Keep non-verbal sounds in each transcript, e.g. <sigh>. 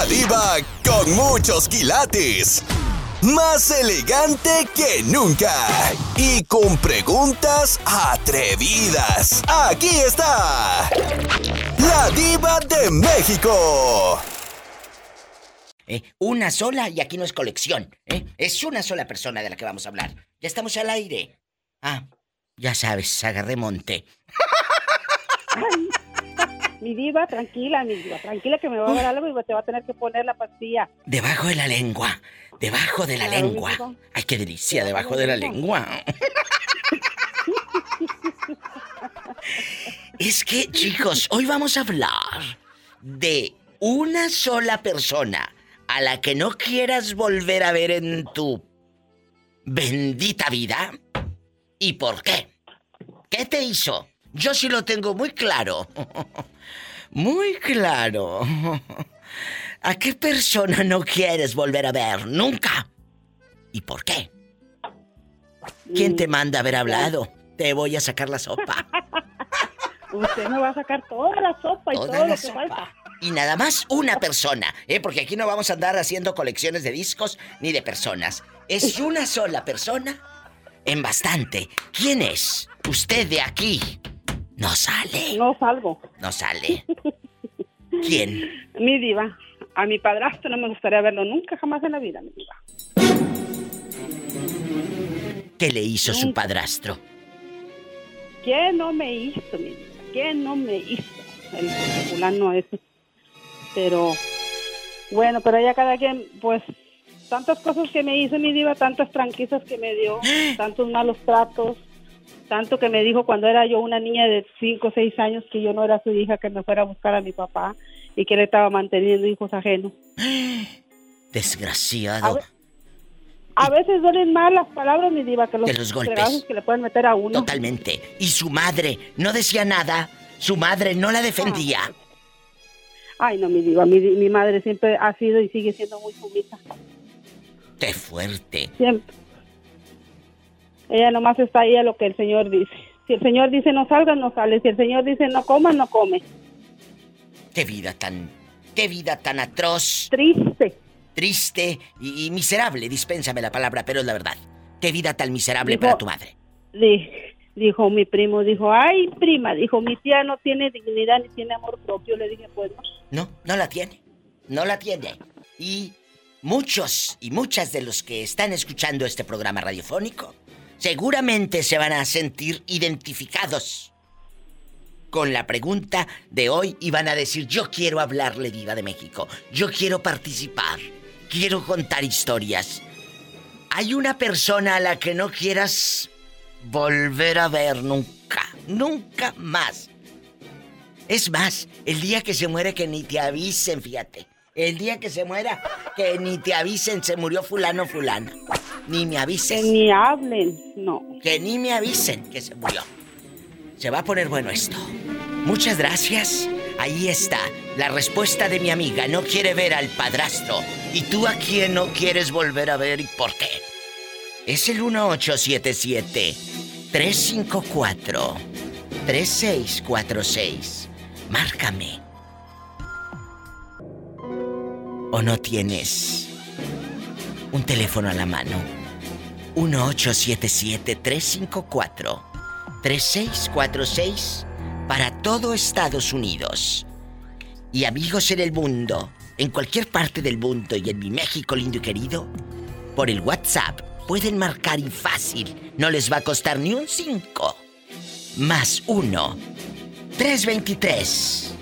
La diva con muchos quilates. Más elegante que nunca. Y con preguntas atrevidas. Aquí está. La diva de México. Eh, una sola y aquí no es colección. ¿eh? Es una sola persona de la que vamos a hablar. Ya estamos al aire. Ah, ya sabes, agarré monte. <laughs> mi diva, tranquila, mi diva, tranquila que me va a dar algo y te va a tener que poner la pastilla. Debajo de la lengua, debajo de la lengua. Ay, qué delicia, debajo de la lengua. <laughs> es que, chicos, hoy vamos a hablar de una sola persona a la que no quieras volver a ver en tu bendita vida. ¿Y por qué? ¿Qué te hizo? Yo sí lo tengo muy claro. <laughs> Muy claro. ¿A qué persona no quieres volver a ver nunca? ¿Y por qué? ¿Quién te manda haber hablado? Te voy a sacar la sopa. <laughs> Usted me va a sacar toda la sopa y todo lo que falta. Y nada más una persona, ¿eh? Porque aquí no vamos a andar haciendo colecciones de discos ni de personas. Es <laughs> una sola persona en bastante. ¿Quién es? Usted de aquí. No sale. No salgo. No sale. <laughs> ¿Quién? Mi diva. A mi padrastro no me gustaría verlo nunca, jamás en la vida, mi diva. ¿Qué le hizo su padrastro? ¿Qué no me hizo, mi diva? ¿Qué no me hizo? El fulano ese. Pero, bueno, pero ya cada quien, pues, tantas cosas que me hizo mi diva, tantas tranquilizas que me dio, <gasps> tantos malos tratos, tanto que me dijo cuando era yo una niña de 5 o 6 años que yo no era su hija, que me fuera a buscar a mi papá y que él estaba manteniendo hijos ajenos. <gasps> Desgraciado. A, veces duelen más las palabras, mi diva, que los, los golpes que le pueden meter a uno. Totalmente. Y su madre no decía nada. Su madre no la defendía. Ay, no, mi diva. Mi, mi madre siempre ha sido y sigue siendo muy sumisa. ¡Qué fuerte! Siempre. Ella nomás está ahí a lo que el Señor dice. Si el Señor dice no salga, no sale. Si el Señor dice no coma, no come. Qué vida tan, qué vida tan atroz. Triste. Triste y, miserable, dispénsame la palabra, pero es la verdad. Qué vida tan miserable para tu madre. dijo mi primo, dijo, ay prima, dijo, mi tía no tiene dignidad ni tiene amor propio. Le dije, pues no. No, no la tiene. No la tiene. Y muchos y muchas de los que están escuchando este programa radiofónico seguramente se van a sentir identificados con la pregunta de hoy y van a decir, yo quiero hablarle diva de México, yo quiero participar, quiero contar historias. Hay una persona a la que no quieras volver a ver nunca, nunca más. Es más, el día que se muere que ni te avisen, fíjate. El día que se muera, que ni te avisen, se murió fulano fulana. Ni me avisen. Que ni hablen, no. Que ni me avisen que se murió. Se va a poner bueno esto. Muchas gracias. Ahí está, la respuesta de mi amiga. No quiere ver al padrastro. ¿Y tú a quién no quieres volver a ver y por qué? Es el 1877 354 3646. Márcame. ¿O no tienes un teléfono a la mano? 1877-354-3646 para todo Estados Unidos. Y amigos en el mundo, en cualquier parte del mundo y en mi México lindo y querido, por el WhatsApp pueden marcar y fácil, no les va a costar ni un 5. Más 1 323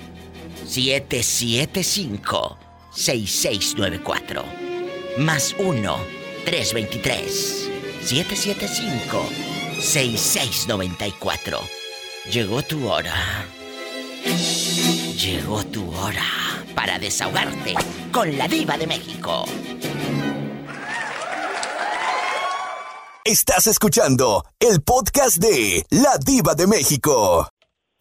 775 6694. Más 1-323-775-6694. Llegó tu hora. Llegó tu hora para desahogarte con la diva de México. Estás escuchando el podcast de La Diva de México.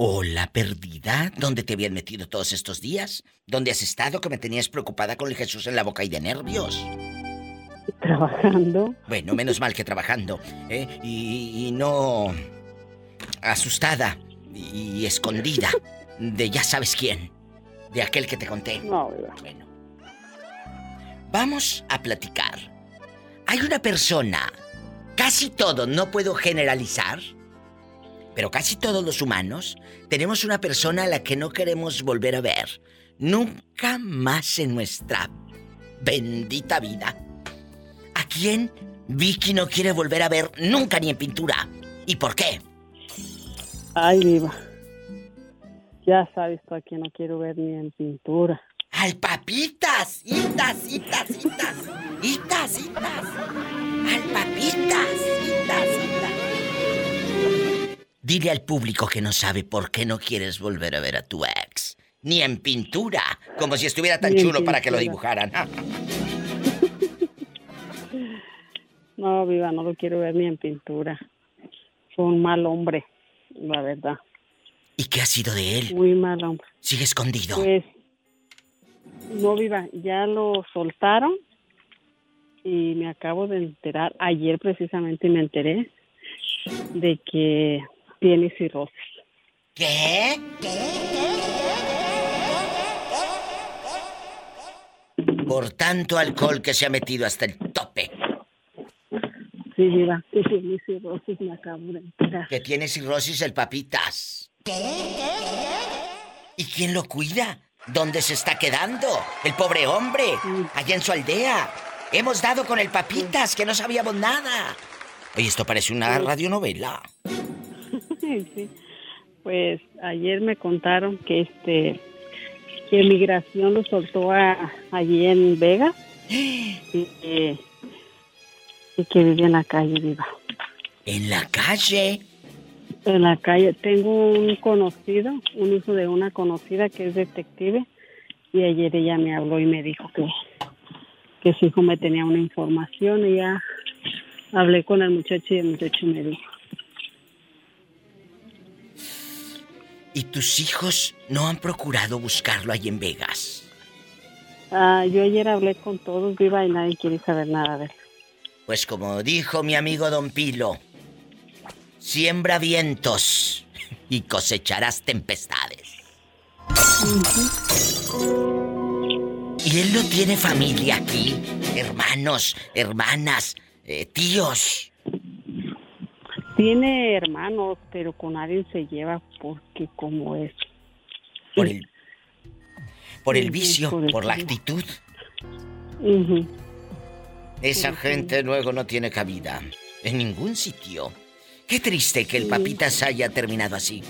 Hola, perdida. ¿Dónde te habían metido todos estos días? ¿Dónde has estado que me tenías preocupada con el Jesús en la boca y de nervios? Trabajando. Bueno, menos mal que trabajando. ¿eh? Y, no asustada y, escondida de ya sabes quién. De aquel que te conté. No, Bueno. vamos a platicar. Hay una persona, casi todo, no puedo generalizar, pero casi todos los humanos tenemos una persona a la que no queremos volver a ver. Nunca más en nuestra bendita vida. ¿A quién Vicky no quiere volver a ver nunca ni en pintura? ¿Y por qué? Ay, viva. Ya sabes tú a quién no quiero ver ni en pintura. Al papitas, itas, itas, itas, itas, itas. Al papitas, itas, itas. Dile al público que no sabe por qué no quieres volver a ver a tu ex. Ni en pintura, como si estuviera tan chulo para que lo dibujaran. <laughs> no, viva, no lo quiero ver ni en pintura. Fue un mal hombre, la verdad. ¿Y qué ha sido de él? Muy mal hombre. ¿Sigue escondido? Pues no, viva, ya lo soltaron y me acabo de enterar, ayer precisamente me enteré de que tiene cirrosis. ¿Qué? Por tanto alcohol que se ha metido hasta el tope. Sí, viva, que tiene cirrosis, me acabo de enterar. Que tiene cirrosis el papitas. ¿Y quién lo cuida? ¿Dónde se está quedando? El pobre hombre, allá en su aldea. Hemos dado con el papitas, que no sabíamos nada. Oye, esto parece una radionovela. Sí, pues ayer me contaron que este que migración lo soltó allí en Vega y que, y que vive en la calle viva. ¿En la calle? En la calle. Tengo un conocido, un hijo de una conocida que es detective y ayer ella me habló y me dijo que, que su hijo me tenía una información y ya hablé con el muchacho y el muchacho me dijo. ¿Y tus hijos no han procurado buscarlo ahí en Vegas? Ah, yo ayer hablé con todos, viva, y nadie quiere saber nada de él. Pues como dijo mi amigo Don Pilo, siembra vientos <laughs> y cosecharás tempestades. Y él no tiene familia aquí, hermanos, hermanas, eh, tíos. Tiene hermanos, pero con nadie se lleva porque como es. Por el, por el vicio, por el por la actitud. Esa gente luego no tiene cabida en ningún sitio. Qué triste que el papitas haya terminado así.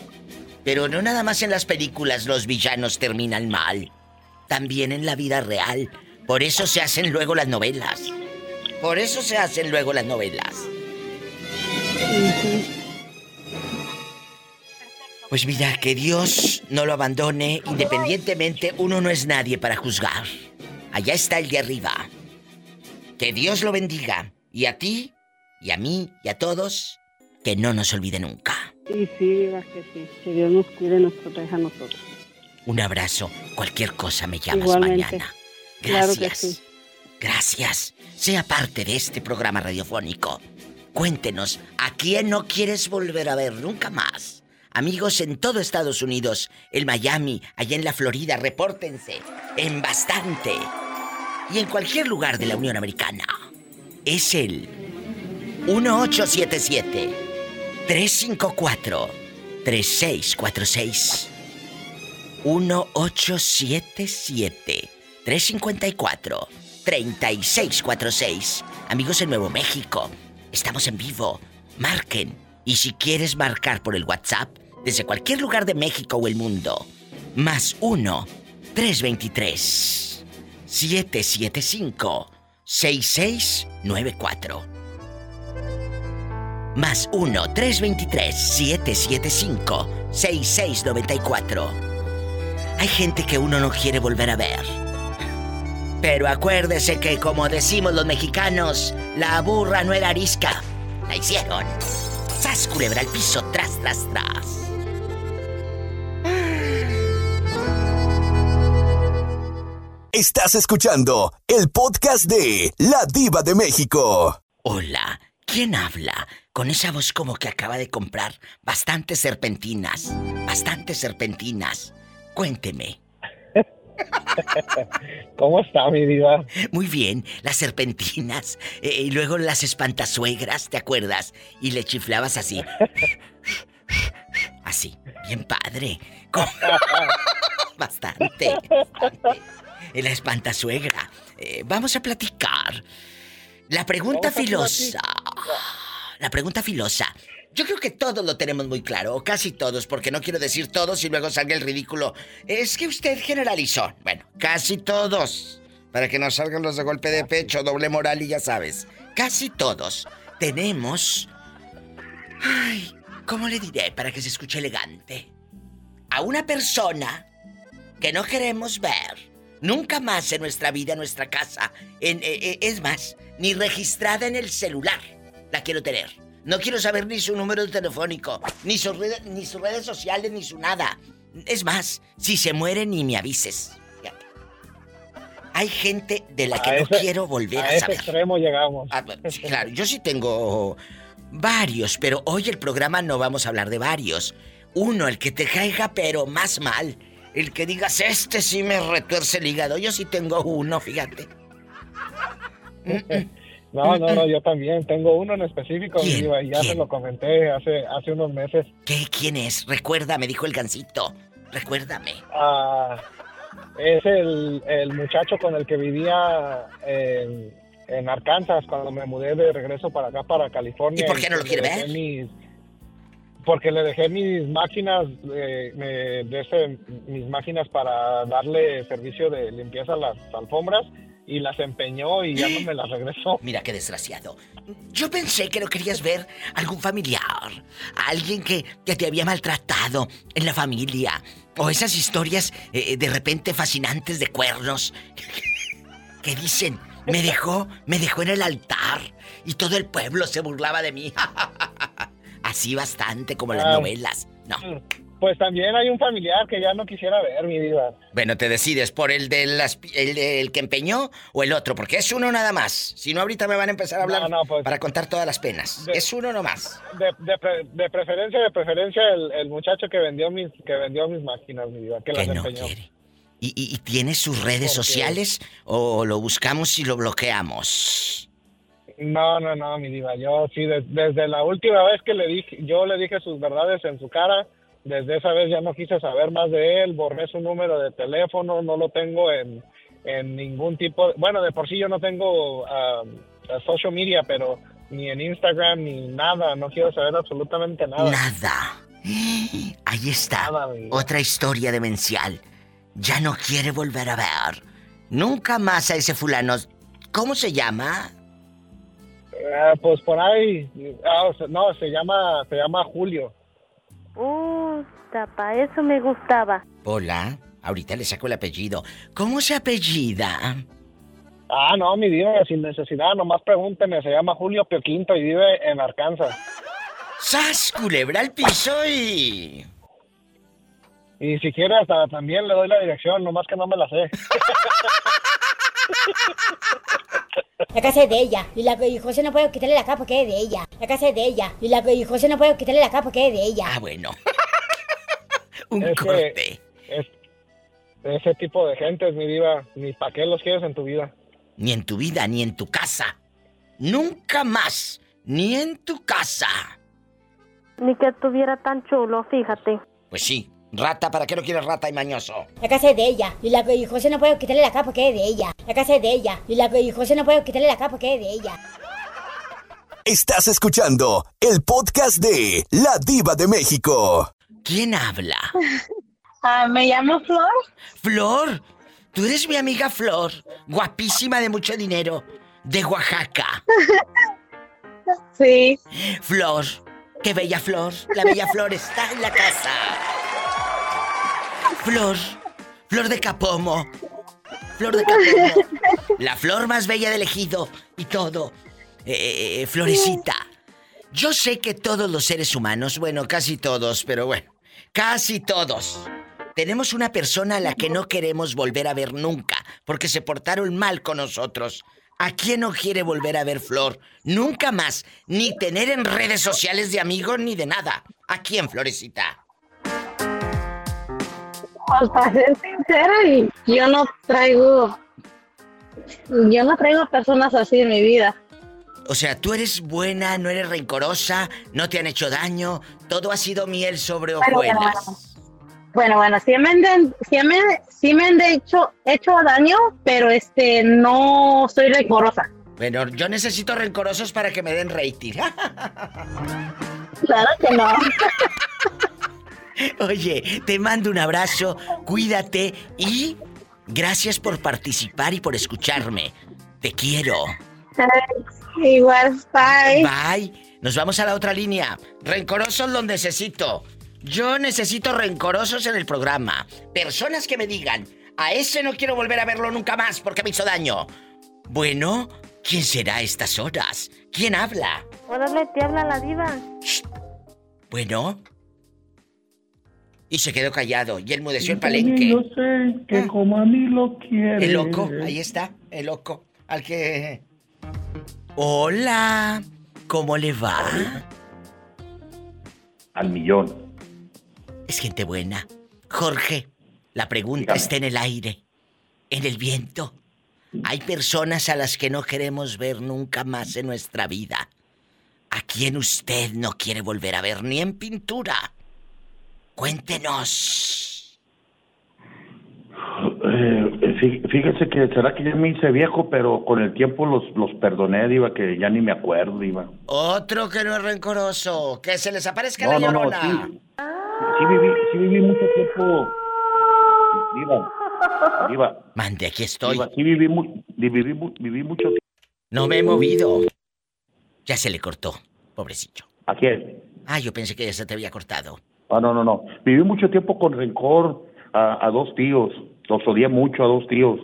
Pero no nada más en las películas los villanos terminan mal. También en la vida real. Por eso se hacen luego las novelas. Por eso se hacen luego las novelas. Pues mira, que Dios no lo abandone independientemente, uno no es nadie para juzgar. Allá está el de arriba. Que Dios lo bendiga. Y a ti, y a mí, y a todos, que no nos olvide nunca. Y sí, viva que sí. Que Dios nos cuide y nos proteja a nosotros. Un abrazo. Cualquier cosa me llamas Igualmente. mañana. Claro Gracias. que sí. Gracias. Sea parte de este programa radiofónico. Cuéntenos, ¿a quién no quieres volver a ver nunca más? Amigos en todo Estados Unidos, en Miami, allá en la Florida, repórtense. En bastante. Y en cualquier lugar de la Unión Americana. Es el 1877 354 3646. 1877 354 3646. Amigos en Nuevo México, estamos en vivo. Marquen. Y si quieres marcar por el WhatsApp, desde cualquier lugar de México o el mundo, más 1 323 775 6694. Más 1 323 775 6694. Hay gente que uno no quiere volver a ver. Pero acuérdese que, como decimos los mexicanos, la burra no era arisca. La hicieron. ¡Sas, culebra al piso! ¡Tras, tras, tras! Estás escuchando el podcast de La Diva de México. Hola, ¿quién habla? Con esa voz como que acaba de comprar bastantes serpentinas. Bastantes serpentinas. Cuénteme. <laughs> ¿Cómo está mi diva? Muy bien, las serpentinas eh, y luego las espantasuegras, ¿te acuerdas? Y le chiflabas así. <laughs> Así, bien padre. <laughs> bastante, la espantasuegra. Eh, vamos a platicar. La pregunta filosa. La pregunta filosa. Yo creo que todos lo tenemos muy claro, o casi todos, porque no quiero decir todos y luego salga el ridículo. Es que usted generalizó. Bueno, casi todos. Para que no salgan los de golpe de pecho, doble moral y ya sabes. Casi todos tenemos... Ay, ¿cómo le diré para que se escuche elegante? A una persona que no queremos ver nunca más en nuestra vida, en nuestra casa. Eh, eh, es más, ni registrada en el celular la quiero tener. No quiero saber ni su número telefónico, ni, sus redes, ni sus redes sociales, ni su nada. Es más, si se muere ni me avises. Hay gente de la que no quiero volver a, a ese extremo llegamos. Ah, claro, yo sí tengo varios, pero hoy el programa no vamos a hablar de varios. Uno, el que te caiga, pero más mal. El que digas, este sí me retuerce el hígado. Yo sí tengo uno, fíjate. No, no, no, yo también tengo uno en específico, y ya se lo comenté hace, hace unos meses. ¿Qué? ¿Quién es? Recuerda, me dijo el gancito. Recuérdame. Ah, es el, el, muchacho con el que vivía en, en, Arkansas cuando me mudé de regreso para acá, para California. ¿Y por qué no lo quiere ver? Mis, porque le dejé mis máquinas, eh, de ese, mis máquinas para darle servicio de limpieza a las alfombras y las empeñó y ya no me las regresó. Mira qué desgraciado. Yo pensé que no querías ver algún familiar, alguien que, que te había maltratado en la familia, o esas historias eh, de repente fascinantes de cuernos <laughs> que dicen, me dejó, me dejó en el altar y todo el pueblo se burlaba de mí. <laughs> Así bastante como las novelas. No. Pues también hay un familiar que ya no quisiera ver, mi diva. Bueno, te decides por el del el, que empeñó o el otro, porque es uno nada más. Si no, ahorita me van a empezar a hablar pues, para contar todas las penas. es uno nomás. De, de, preferencia, de preferencia, el, muchacho que vendió mis, que vendió mis máquinas, mi diva, que, las no empeñó. Quiere. ¿Y, y, tiene sus redes sociales o lo buscamos y lo bloqueamos? No, no, no, mi diva. Yo sí, desde la última vez que le dije, yo le dije sus verdades en su cara desde esa vez ya no quise saber más de él, borré su número de teléfono, no lo tengo en, ningún tipo, bueno, de por sí yo no tengo um, social media, pero ni en Instagram ni nada, no quiero saber absolutamente nada. Nada. <gasps> Ahí está. Otra historia demencial. Ya no quiere volver a ver. Nunca más a ese fulano. ¿Cómo se llama? Ah, pues por ahí, ah, no, se llama, se llama Julio. Uh, tapa, eso me gustaba. Hola, ahorita le saco el apellido. ¿Cómo se apellida? Ah, no, mi diva, sin necesidad, nomás pregúnteme. Se llama Julio Pioquinto y vive en Arkansas. ¡Sas, culebra al piso y... Y si quiere hasta también le doy la dirección, nomás que no me la sé. <laughs> La casa es de ella. Y, la, y José no puede quitarle la capa porque es de ella. La casa es de ella. Y, la, y José no puede quitarle la capa porque es de ella. Ah, bueno. <laughs> Un corte. ese tipo de gente, mi diva, ni para qué los quieres en tu vida. Ni en tu vida, ni en tu casa. Nunca más. Ni en tu casa. Ni que estuviera tan chulo, fíjate. Pues sí, Rata, ¿para qué lo quieres rata y mañoso? La casa es de ella. Y, la, y José no puede quitarle la capa porque es de ella. La casa es de ella. Y, la, y José no puede quitarle la capa porque es de ella. Estás escuchando el podcast de La Diva de México. ¿Quién habla? <laughs> Ah, me llamo Flor. Flor, tú eres mi amiga Flor, guapísima de mucho dinero, de Oaxaca. <laughs> Sí. Flor, qué bella Flor. La bella Flor está en la casa. Flor, flor de capomo. Flor de capomo. La flor más bella del ejido y todo. Eh, eh, eh, florecita. Yo sé que todos los seres humanos, bueno, casi todos, pero bueno, casi todos, tenemos una persona a la que no queremos volver a ver nunca, porque se portaron mal con nosotros. ¿A quién no quiere volver a ver Flor? Nunca más, ni tener en redes sociales de amigos ni de nada. ¿A quién, Florecita? Pues para ser sincera, y yo no traigo, yo no traigo personas así en mi vida. O sea, tú eres buena, no eres rencorosa, no te han hecho daño, todo ha sido miel sobre Bueno, bueno, hojuelas. Bueno, bueno, sí me han, de- sí me, sí me han de hecho, hecho daño, pero este, no soy rencorosa. Bueno, yo necesito rencorosos para que me den rating. <laughs> Claro que no. <laughs> Oye, te mando un abrazo, cuídate y gracias por participar y por escucharme. Te quiero. Igual, bye. Bye. Nos vamos a la otra línea. Rencorosos los necesito. Yo necesito rencorosos en el programa. Personas que me digan, a ese no quiero volver a verlo nunca más porque me hizo daño. Bueno, ¿quién será a estas horas? ¿Quién habla? Órale, te habla la diva. Bueno. Y se quedó callado y enmudeció el palenque. Yo sé que Ah. como a mí lo quiere. El loco, ahí está, el loco. Al que. Hola, ¿cómo le va? Al millón. Es gente buena. Jorge, la pregunta Dígame. está en el aire, en el viento. Hay personas a las que no queremos ver nunca más en nuestra vida. ¿A quién usted no quiere volver a ver ni en pintura? Cuéntenos. Eh, fí- fíjese que será que ya me hice viejo, pero con el tiempo los, los perdoné, Diva, que ya ni me acuerdo, Diva. Otro que no es rencoroso, que se les aparezca No, la no, no, llorona. sí. Sí viví, sí viví mucho tiempo. Diva, Diva, Mande, aquí estoy. Diva, sí viví, viví, mu- viví mucho tiempo. No me he movido. Ya se le cortó, pobrecillo. ¿A quién? Ah, yo pensé que ya se te había cortado. Ah, no, no, no. Viví mucho tiempo con rencor a, a dos tíos. Los odié mucho a dos tíos.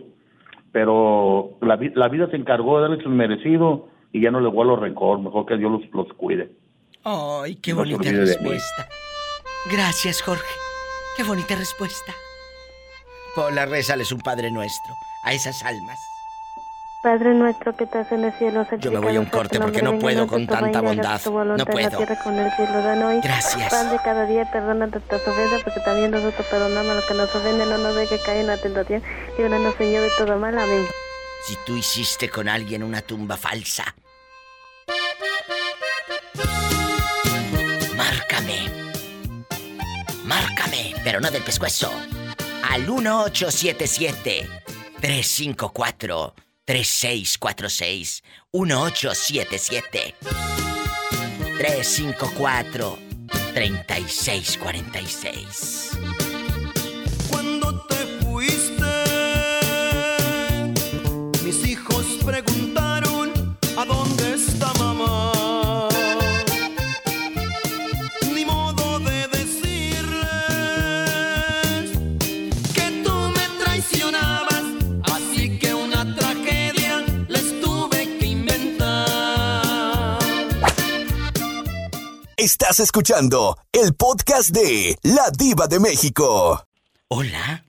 Pero la, vi- la vida se encargó de darles su merecido y ya no les guardo rencor. Mejor que Dios los, los cuide. Ay, qué No bonita respuesta. Gracias, Jorge. Qué bonita respuesta. Pola, rézales un Padre Nuestro a esas almas. Padre nuestro que estás en el cielo, Yo me voy a un corte porque no puedo con tanta bondad. No puedo. Gracias. Pan de cada día, perdona nuestras ofensas, porque también nosotros perdonamos a los que nos ofenden, no nos deje caer en la tentación, líbranos Señor de todo mal, amén. Si tú hiciste con alguien una tumba falsa, márcame. Márcame, pero no del pescuezo. Al 1877 354 3646 1877 354 3646 Estás escuchando el podcast de La Diva de México. Hola.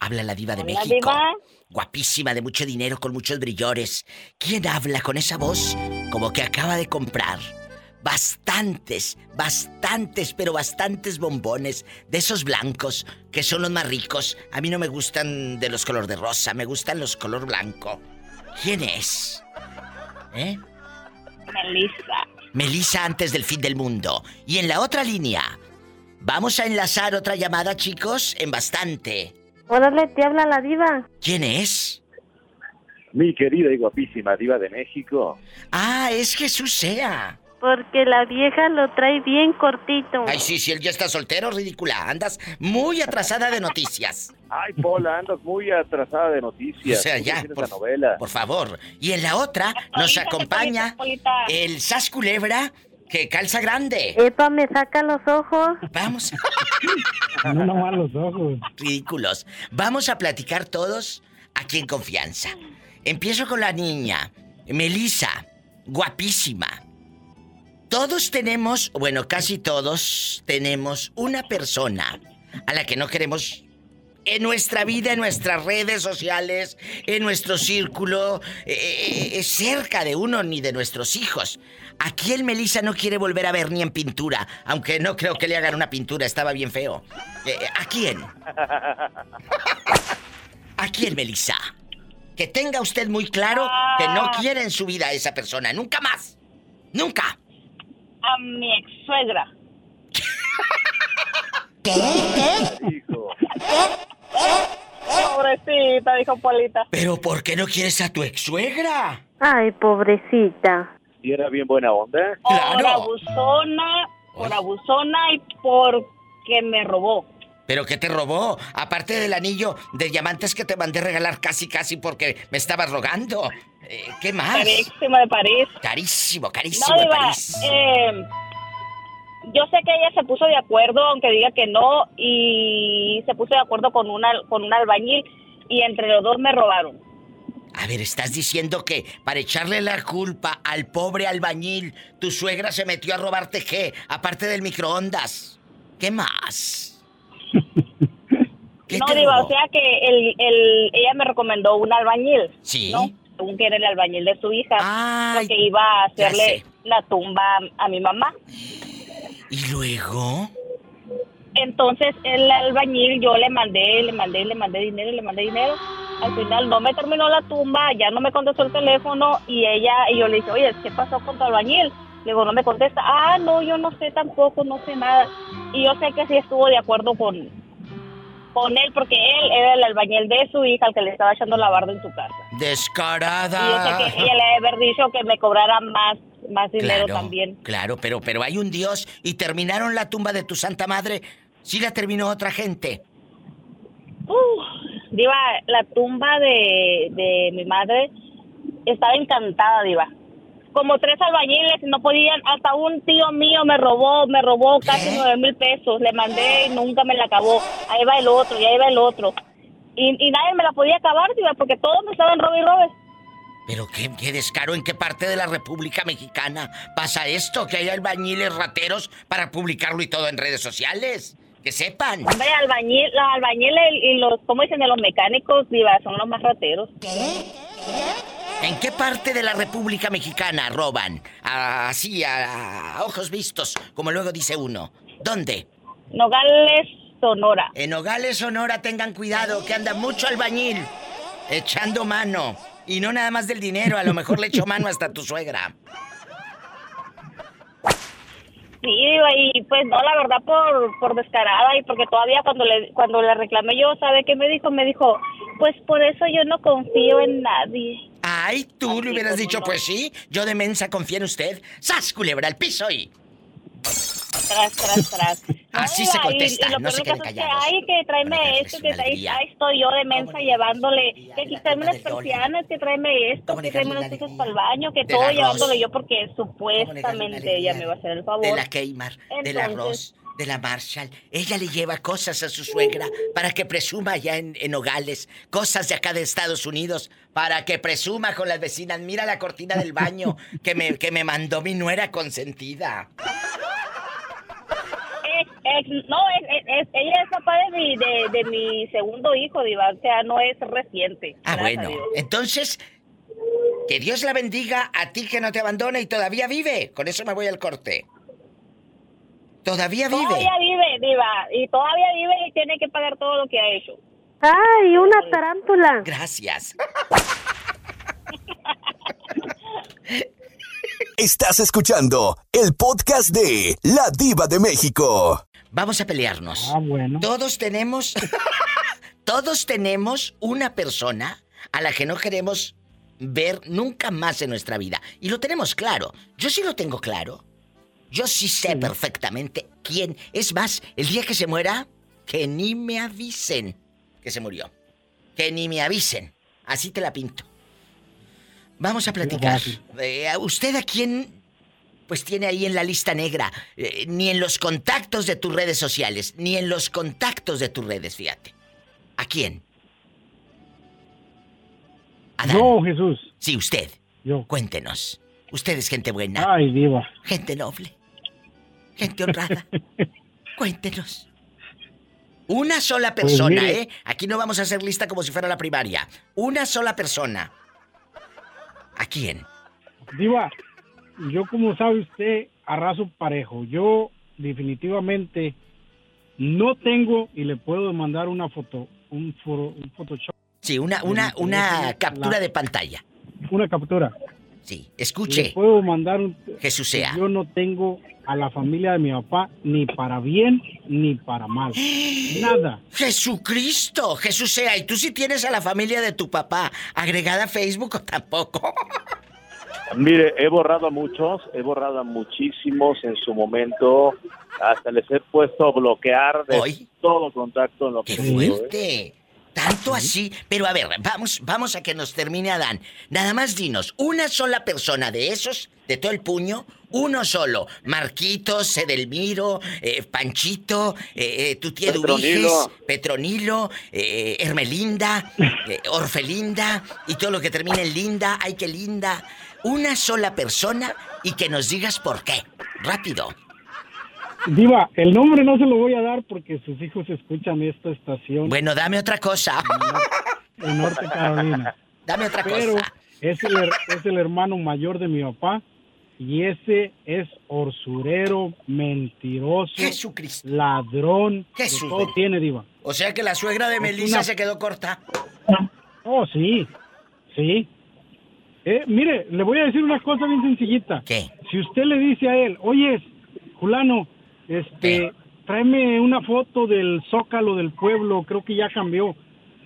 Habla la diva de Hola, México. diva. Guapísima, de mucho dinero, con muchos brillores. ¿Quién habla con esa voz como que acaba de comprar? Bastantes, bastantes, pero bastantes bombones de esos blancos que son los más ricos. A mí no me gustan de los color de rosa, me gustan los color blanco. ¿Quién es? ¿Eh? Melissa. Melissa antes del fin del mundo. Y en la otra línea, vamos a enlazar otra llamada, chicos, en bastante. Órale, te habla la diva. ¿Quién es? Mi querida y guapísima diva de México. Ah, es Jesús Sea. Porque la vieja lo trae bien cortito. Ay, sí, si él ya está soltero, ridícula. Andas muy atrasada de noticias. Ay, Pola, andas muy atrasada de noticias. O sea, ¿Tú ya, tienes por, la novela. por favor. Y en la otra nos acompaña el Sas Culebra que calza grande. Epa, me saca los ojos. Vamos. <laughs> No nomás los ojos. Ridículos. Vamos a platicar todos aquí en confianza. Empiezo con la niña, Melissa, guapísima. Todos tenemos, bueno, casi todos tenemos una persona a la que no queremos en nuestra vida, en nuestras redes sociales, en nuestro círculo, eh, eh, cerca de uno ni de nuestros hijos. ¿A quién Melissa no quiere volver a ver ni en pintura? Aunque no creo que le hagan una pintura, estaba bien feo. Eh, eh, ¿A quién? ¿A quién, Melissa? Que tenga usted muy claro que no quiere en su vida a esa persona. Nunca más. Nunca. A mi ex suegra. ¿Qué? Hijo. Pobrecita, dijo Polita. ¿Pero por qué no quieres a tu ex suegra? Ay, pobrecita. ¿Y era bien buena onda? Por abusona, por abusona y porque me robó. ¿Pero qué te robó? Aparte del anillo de diamantes que te mandé regalar casi casi porque me estabas rogando. Eh, ¿Qué más? Carísimo de París. Carísimo, carísimo No, de París. eh, yo sé que ella se puso de acuerdo, aunque diga que no, y se puso de acuerdo con, una, con un albañil, y entre los dos me robaron. A ver, estás diciendo que para echarle la culpa al pobre albañil, tu suegra se metió a robarte qué? Aparte del microondas. ¿Qué más? <laughs> ¿Qué no, robó? o sea que el, el, ella me recomendó un albañil. Sí. ¿no? Según que era el albañil de su hija. Ay, porque iba a hacerle la tumba a mi mamá. ¿Y luego? Entonces el albañil yo le mandé, le mandé, le mandé dinero, le mandé dinero. Al final no me terminó la tumba, ya no me contestó el teléfono y ella, y yo le dije, oye, ¿qué pasó con tu albañil? Le digo, no me contesta. Ah, no, yo no sé tampoco, no sé nada. Y yo sé que sí estuvo de acuerdo con, con él porque él era el albañil de su hija al que le estaba echando la barda en su casa. Y yo sé Descarada. que ella le haber dicho que me cobrara más, más dinero Claro, también. Claro, pero, pero hay un Dios y terminaron la tumba de tu Santa Madre. Sí la terminó otra gente. Uf, Diva, la tumba de, de mi madre estaba encantada, Diva. Como tres albañiles no podían, hasta un tío mío me robó, me robó casi nueve mil pesos, le mandé y nunca me la acabó. Ahí va el otro, y ahí va el otro. Y, y nadie me la podía acabar, Diva, porque todos me estaban robe y robe. Pero qué, qué descaro, ¿en qué parte de la República Mexicana pasa esto? Que hay albañiles rateros para publicarlo y todo en redes sociales. Que sepan. Hombre, albañil, los albañiles y los, ¿cómo dicen? De los mecánicos, Diva, son los más rateros. ¿En qué parte de la República Mexicana roban? Así, a, a ojos vistos, como luego dice uno. ¿Dónde? Nogales, Sonora. En Nogales, Sonora, tengan cuidado, que anda mucho albañil echando mano. Y no nada más del dinero, a lo mejor le echo mano hasta tu suegra. Sí, y pues no, la verdad por, por descarada y porque todavía cuando le cuando le reclamé yo, ¿sabe qué me dijo? Me dijo, pues por eso yo no confío en nadie. Ay, tú le hubieras dicho, pues sí, yo de mensa confío en usted. ¡Sas, culebra, al piso y... Tras, tras, tras. Así se y- contesta, y lo no se queden caso es que, callados. ay, que tráeme esto, que ahí, ahí estoy yo de mensa llevándole, que quitarme unas persianas, que tráeme esto, que tráeme unas cosas para el baño, que todo arroz. llevándole yo porque supuestamente ella me va a hacer el favor. De la Keimar, del arroz, de la Marshall. Ella le lleva cosas a su suegra para que presuma allá en, en Nogales. Cosas de acá de Estados Unidos para que presuma con las vecinas. Mira la cortina del baño que me, que me mandó mi nuera consentida. Eh, no, es, ella es papá de mi, de, de mi segundo hijo, Diva, o sea, no es reciente. Ah, bueno. Entonces, que Dios la bendiga a ti que no te abandona y todavía vive. Con eso me voy al corte. Todavía vive. Todavía vive, Diva, y todavía vive y tiene que pagar todo lo que ha hecho. ¡Ay, una tarántula! Gracias. <laughs> Estás escuchando el podcast de La Diva de México. Vamos a pelearnos. Ah, bueno. Todos tenemos. <laughs> todos tenemos una persona a la que no queremos ver nunca más en nuestra vida. Y lo tenemos claro. Yo sí lo tengo claro. Yo sí sé perfectamente quién. Es más, el día que se muera, que ni me avisen que se murió. Que ni me avisen. Así te la pinto. Vamos a platicar. Eh, ¿a ¿Usted a quién pues tiene ahí en la lista negra? Eh, ni en los contactos de tus redes sociales, ni en los contactos de tus redes, fíjate. ¿A quién? Adán. Yo, Jesús. Sí, usted. Yo. Cuéntenos. Usted es gente buena. Ay, diva. Gente noble. Gente honrada. <laughs> Cuéntenos. Una sola Pues persona. ¿eh? Aquí no vamos a hacer lista como si fuera la primaria. Una sola persona. ¿A quién? Diva, yo como sabe usted, arraso parejo. Yo definitivamente no tengo y le puedo mandar una foto, un, foro- un Photoshop, Sí, una, una, una La- captura de pantalla. una captura. Sí, Le escuche. puedo mandar un... Jesús sea. Yo no tengo a la familia de mi papá ni para bien ni para mal. <gasps> Nada. Jesucristo, Jesús sea. ¿Y tú sí tienes a la familia de tu papá agregada a Facebook o tampoco? <laughs> Mire, he borrado a muchos, he borrado a muchísimos en su momento. Hasta les he puesto a bloquear de Hoy. todo contacto en lo que ¡Qué puedo, ¿eh? fuerte! Tanto así. Pero a ver, vamos, vamos a que nos termine Adán. Nada más dinos, una sola persona de esos, de todo el puño, uno solo. Marquitos, Edelmiro, eh, Panchito, eh, eh, tu tía Petronilo. Petronilo, eh, Hermelinda, <laughs> eh, Orfelinda y todo lo que termine en linda. ¡Ay, qué linda! Una sola persona y que nos digas por qué. Rápido. Diva, el nombre no se lo voy a dar porque sus hijos escuchan esta estación Bueno, dame otra cosa. en Norte Carolina. Dame otra Pero cosa. es el, es el hermano mayor de mi papá y ese es orsurero, mentiroso, Jesucristo. ladrón, Jesús, todo tiene, Diva. O sea que la suegra de Melissa una- se quedó corta. Oh, sí, sí. Eh, mire, le voy a decir una cosa bien sencillita. ¿Qué? Si usted le dice a él, oye, fulano, este, tráeme una foto del zócalo del pueblo, creo que ya cambió.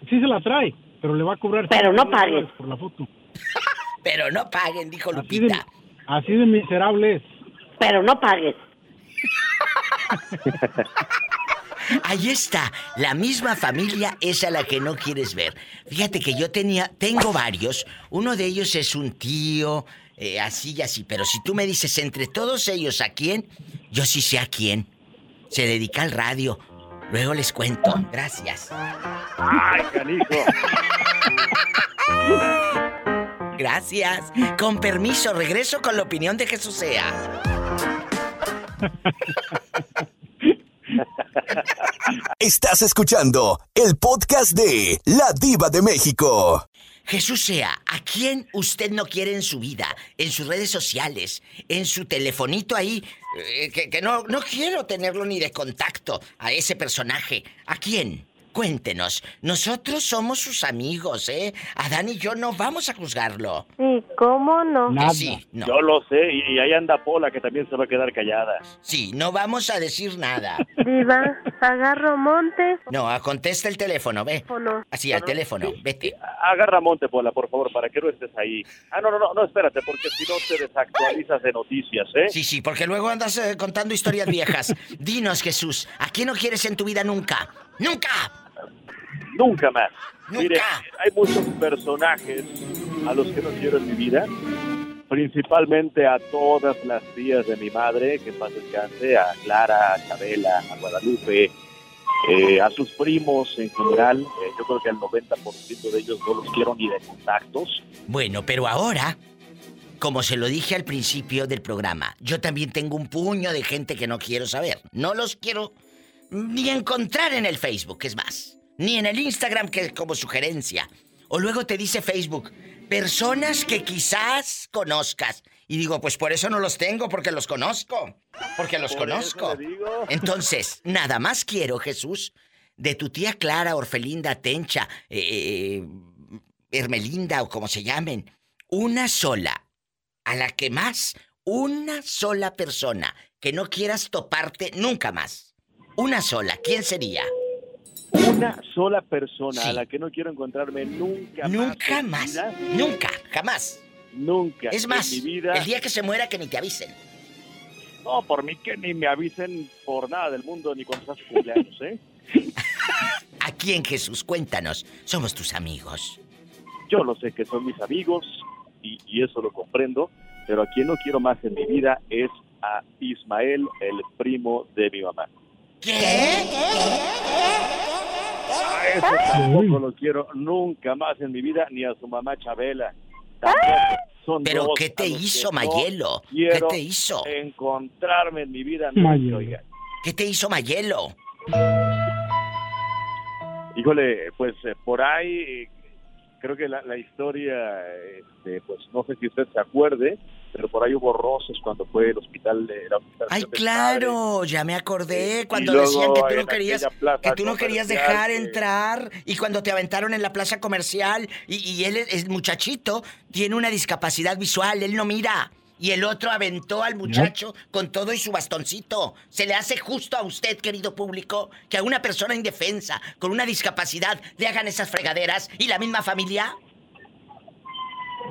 Sí se la trae, pero le va a cobrar. Pero no 50 pague. dólares por la foto. <laughs> Pero no paguen, dijo Así de, Lupita. así de miserable es. Pero no pagues. <laughs> Ahí está, la misma familia es a la que no quieres ver. Fíjate que yo tenía, tengo varios. Uno de ellos es un tío, eh, así y así. Pero si tú me dices entre todos ellos a quién, yo sí sé a quién. Se dedica al radio. Luego les cuento. Gracias. ¡Ay, canijo! Gracias. Con permiso, regreso con la opinión de Jesús sea. <laughs> <laughs> Estás escuchando el podcast de La Diva de México. Jesús sea, ¿a quién usted no quiere en su vida? En sus redes sociales, en su telefonito ahí, eh, que, que no, no quiero tenerlo ni de contacto a ese personaje. ¿A quién? Cuéntenos. Nosotros somos sus amigos, ¿eh? Adán y yo no vamos a juzgarlo. Sí, ¿cómo no? Nada. Sí, no. Yo lo sé, y, ahí anda Pola, que también se va a quedar callada. Sí, no vamos a decir nada. <laughs> Diva, agarro monte No, a- contesta el teléfono, ve. o no. Así, al teléfono, vete. Agarra monte, Pola, por favor, para que no estés ahí. Ah, no, no, no, no, espérate, porque si no te desactualizas de noticias, ¿eh? Sí, sí, porque luego andas eh, contando historias viejas. <laughs> Dinos, Jesús, ¿a quién no quieres en tu vida nunca? ¡Nunca! Nunca más. Nunca. Mire, hay muchos personajes a los que no quiero en mi vida. Principalmente a todas las tías de mi madre, que paz descanse, a Clara, a Chabela, a Guadalupe, eh, a sus primos en general. Eh, yo creo que al 90% de ellos no los quiero ni de contactos. Bueno, pero ahora, como se lo dije al principio del programa, yo también tengo un puño de gente que no quiero saber. No los quiero ni encontrar en el Facebook, es más. Ni en el Instagram, que es como sugerencia. O luego te dice Facebook, personas que quizás conozcas. Y digo, pues por eso no los tengo, porque los conozco. Porque los Por conozco. <laughs> Entonces, nada más quiero, Jesús, de tu tía Clara, Orfelinda, Tencha, eh, eh, Hermelinda o como se llamen, una sola, a la que más, una sola persona que no quieras toparte nunca más. Una sola, ¿quién sería? Una sola persona Sí. a la que no quiero encontrarme nunca más. Nunca en más. vida, Nunca, jamás. nunca. Es más, En mi vida. el día que se muera que ni te avisen. No, por mí que ni me avisen por nada del mundo ni cuando sea su cumpleaños, ¿eh? <laughs> ¿A quién, Jesús? Cuéntanos. Somos tus amigos. Yo lo sé que son mis amigos y, y eso lo comprendo, pero a quien no quiero más en mi vida es a Ismael, el primo de mi mamá. ¿Qué? A ese tampoco lo quiero nunca más en mi vida, ni a su mamá Chabela. Tampoco. Son ¿Pero dos qué te que hizo, no Mayelo? ¿Qué te hizo? Encontrarme en mi vida. Mayelo. oiga. ¿Qué te hizo Mayelo? Híjole, pues eh, por ahí creo que la, la historia, este, pues no sé si usted se acuerde, pero por ahí hubo roces cuando fue el hospital de la hospitalización Ay, padre. claro, ya me acordé cuando decían que tú no querías que tú no querías dejar que- entrar y cuando te aventaron en la plaza comercial y, y él el muchachito tiene una discapacidad visual, él no mira. Y el otro aventó al muchacho con todo y su bastoncito. ¿Se le hace justo a usted, querido público, que a una persona indefensa con una discapacidad le hagan esas fregaderas y la misma familia?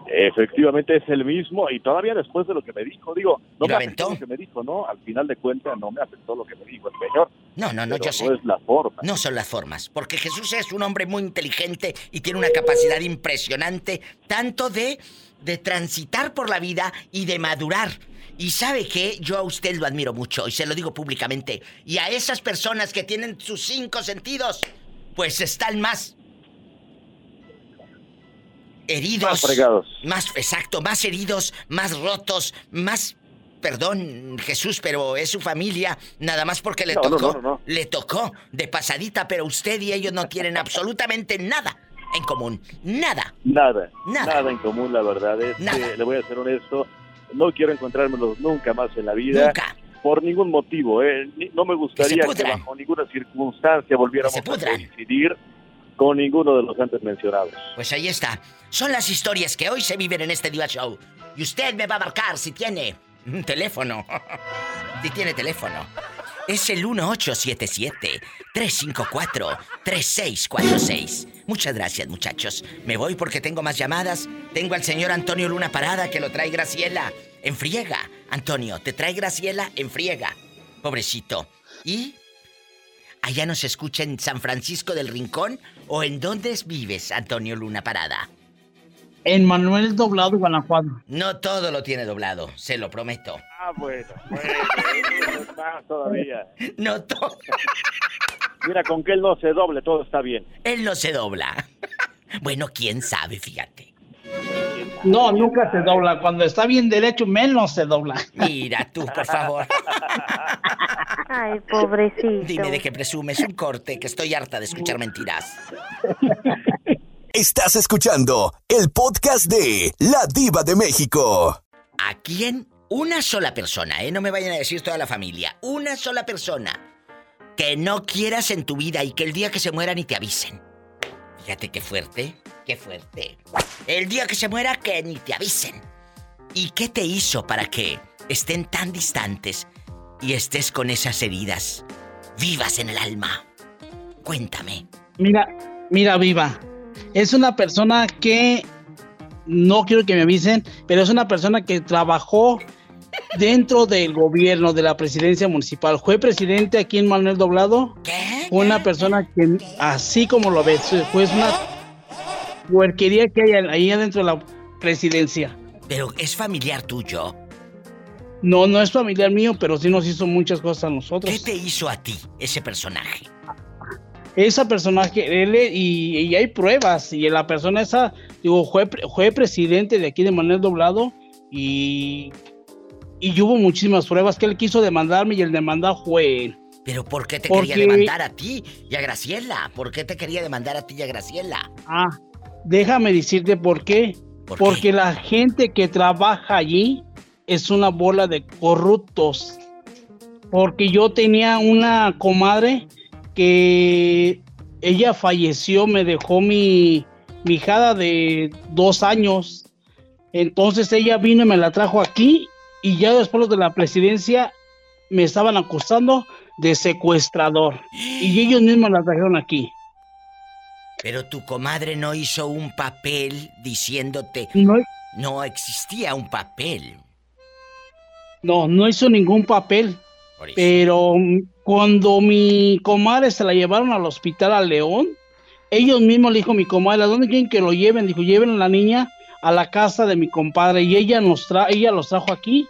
Efectivamente es el mismo y todavía después de lo que me dijo, digo, no ¿Y me afectó aventó? lo que me dijo, ¿no? Al final de cuentas no me afectó lo que me dijo el señor. No, no, no, Pero yo sé. No es la forma. No son las formas, porque Jesús es un hombre muy inteligente y tiene una capacidad impresionante, tanto de, de transitar por la vida y de madurar. Y sabe que yo a usted lo admiro mucho y se lo digo públicamente. Y a esas personas que tienen sus cinco sentidos, pues están más heridos. Más fregados. Más, exacto, más heridos, más rotos, más... Perdón, Jesús, pero es su familia, nada más porque le No, tocó. no, no, no. Le tocó de pasadita, pero usted y ellos no tienen absolutamente nada en común. Nada. Nada, Nada. nada, en común, la verdad. Es Nada. que, le voy a ser honesto, no quiero encontrármelos nunca más en la vida. Nunca. Por ningún motivo, ¿eh? No me gustaría que, bajo ninguna circunstancia volviéramos a coincidir con ninguno de los antes mencionados. Pues ahí está. Son las historias que hoy se viven en este Diva Show. Y usted me va a marcar si tiene un teléfono. <laughs> si tiene teléfono. Es el 1877-354-3646. Muchas gracias, muchachos. Me voy porque tengo más llamadas. Tengo al señor Antonio Luna Parada que lo trae Graciela. En friega. Antonio, te trae Graciela en friega. Pobrecito. ¿Y? ¿Allá nos escucha en San Francisco del Rincón? ¿O en dónde vives, Antonio Luna Parada? En Manuel Doblado, Guanajuato. No todo lo tiene doblado, se lo prometo. Ah, bueno, bueno, <laughs> más todavía. No todo. Mira, con que él no se doble, todo está bien. Él no se dobla. Bueno, quién sabe, fíjate. No, nunca se dobla. Cuando está bien derecho, menos se dobla. Mira tú, por favor. Ay, pobrecito. Dime de qué presumes un corte, que estoy harta de escuchar mentiras. <laughs> Estás escuchando el podcast de La Diva de México. ¿A quién? Una sola persona, ¿eh? No me vayan a decir toda la familia. Una sola persona. Que no quieras en tu vida y que el día que se muera ni te avisen. Fíjate qué fuerte, qué fuerte. El día que se muera que ni te avisen. ¿Y qué te hizo para que estén tan distantes y estés con esas heridas vivas en el alma? Cuéntame. Mira, mira, viva. Es una persona que no quiero que me avisen, pero es una persona que trabajó dentro del gobierno de la presidencia municipal. Fue presidente aquí en Manuel Doblado. Fue una persona que, así como lo ves, fue una puerquería que hay ahí adentro de la presidencia. Pero es familiar tuyo. No, no es familiar mío, pero sí nos hizo muchas cosas a nosotros. ¿Qué te hizo a ti ese personaje? Esa personaje, él, y, y hay pruebas, y la persona esa, digo, fue, fue presidente de aquí de Manuel Doblado, y, y hubo muchísimas pruebas que él quiso demandarme, y el demandado fue él. ¿Pero por qué te Porque- quería demandar a ti y a Graciela? ¿Por qué te quería demandar a ti y a Graciela? Ah, déjame decirte por qué. Porque la gente que trabaja allí es una bola de corruptos. Porque yo tenía una comadre que ella falleció, me dejó mi, mi hijada de dos años. Entonces ella vino y me la trajo aquí y ya después de la presidencia me estaban acusando de secuestrador. Y ellos mismos la trajeron aquí. Pero tu comadre no hizo un papel diciéndote... No, No existía un papel. no, no hizo ningún papel. Pero cuando mi comadre se la llevaron al hospital a León, ellos mismos le dijo a mi comadre, ¿a dónde quieren que lo lleven? Dijo, lleven a la niña a la casa de mi compadre. Y ella nos tra ella los trajo aquí.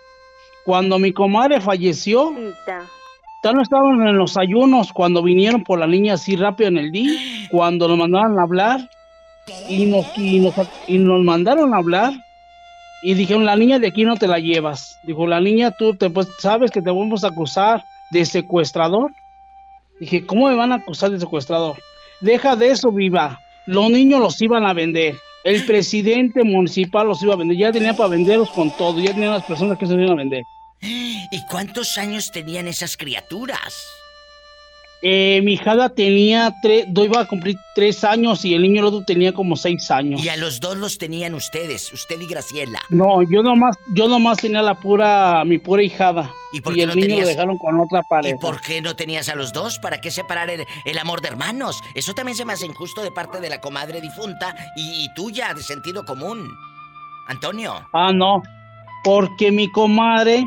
Cuando mi comadre falleció, ya no estaban en los ayunos cuando vinieron por la niña así rápido en el día, cuando nos mandaron a hablar y nos, y nos, y nos mandaron a hablar y dijeron, la niña de aquí no te la llevas. Dijo, la niña tú te, pues, sabes que te vamos a acusar de secuestrador. Dije, ¿cómo me van a acusar de secuestrador? deja de eso, viva. Los niños los iban a vender. El presidente municipal los iba a vender. Ya tenía para venderlos con todo. Ya tenían las personas que se iban a vender. <gasps> ¿Y cuántos años tenían esas criaturas? Eh, mi hijada tenía tres, iba a cumplir tres años y el niño el otro tenía como seis años. Y a los dos los tenían ustedes, usted y Graciela. No, yo nomás, yo nomás tenía la pura, mi pura hijada. ¿Y, por el niño lo dejaron con otra pareja. ¿Y por qué no tenías a los dos? ¿Para qué separar el, el amor de hermanos? Eso también se me hace injusto de parte de la comadre difunta y, y tuya, de sentido común. Antonio. Ah, no. Porque mi comadre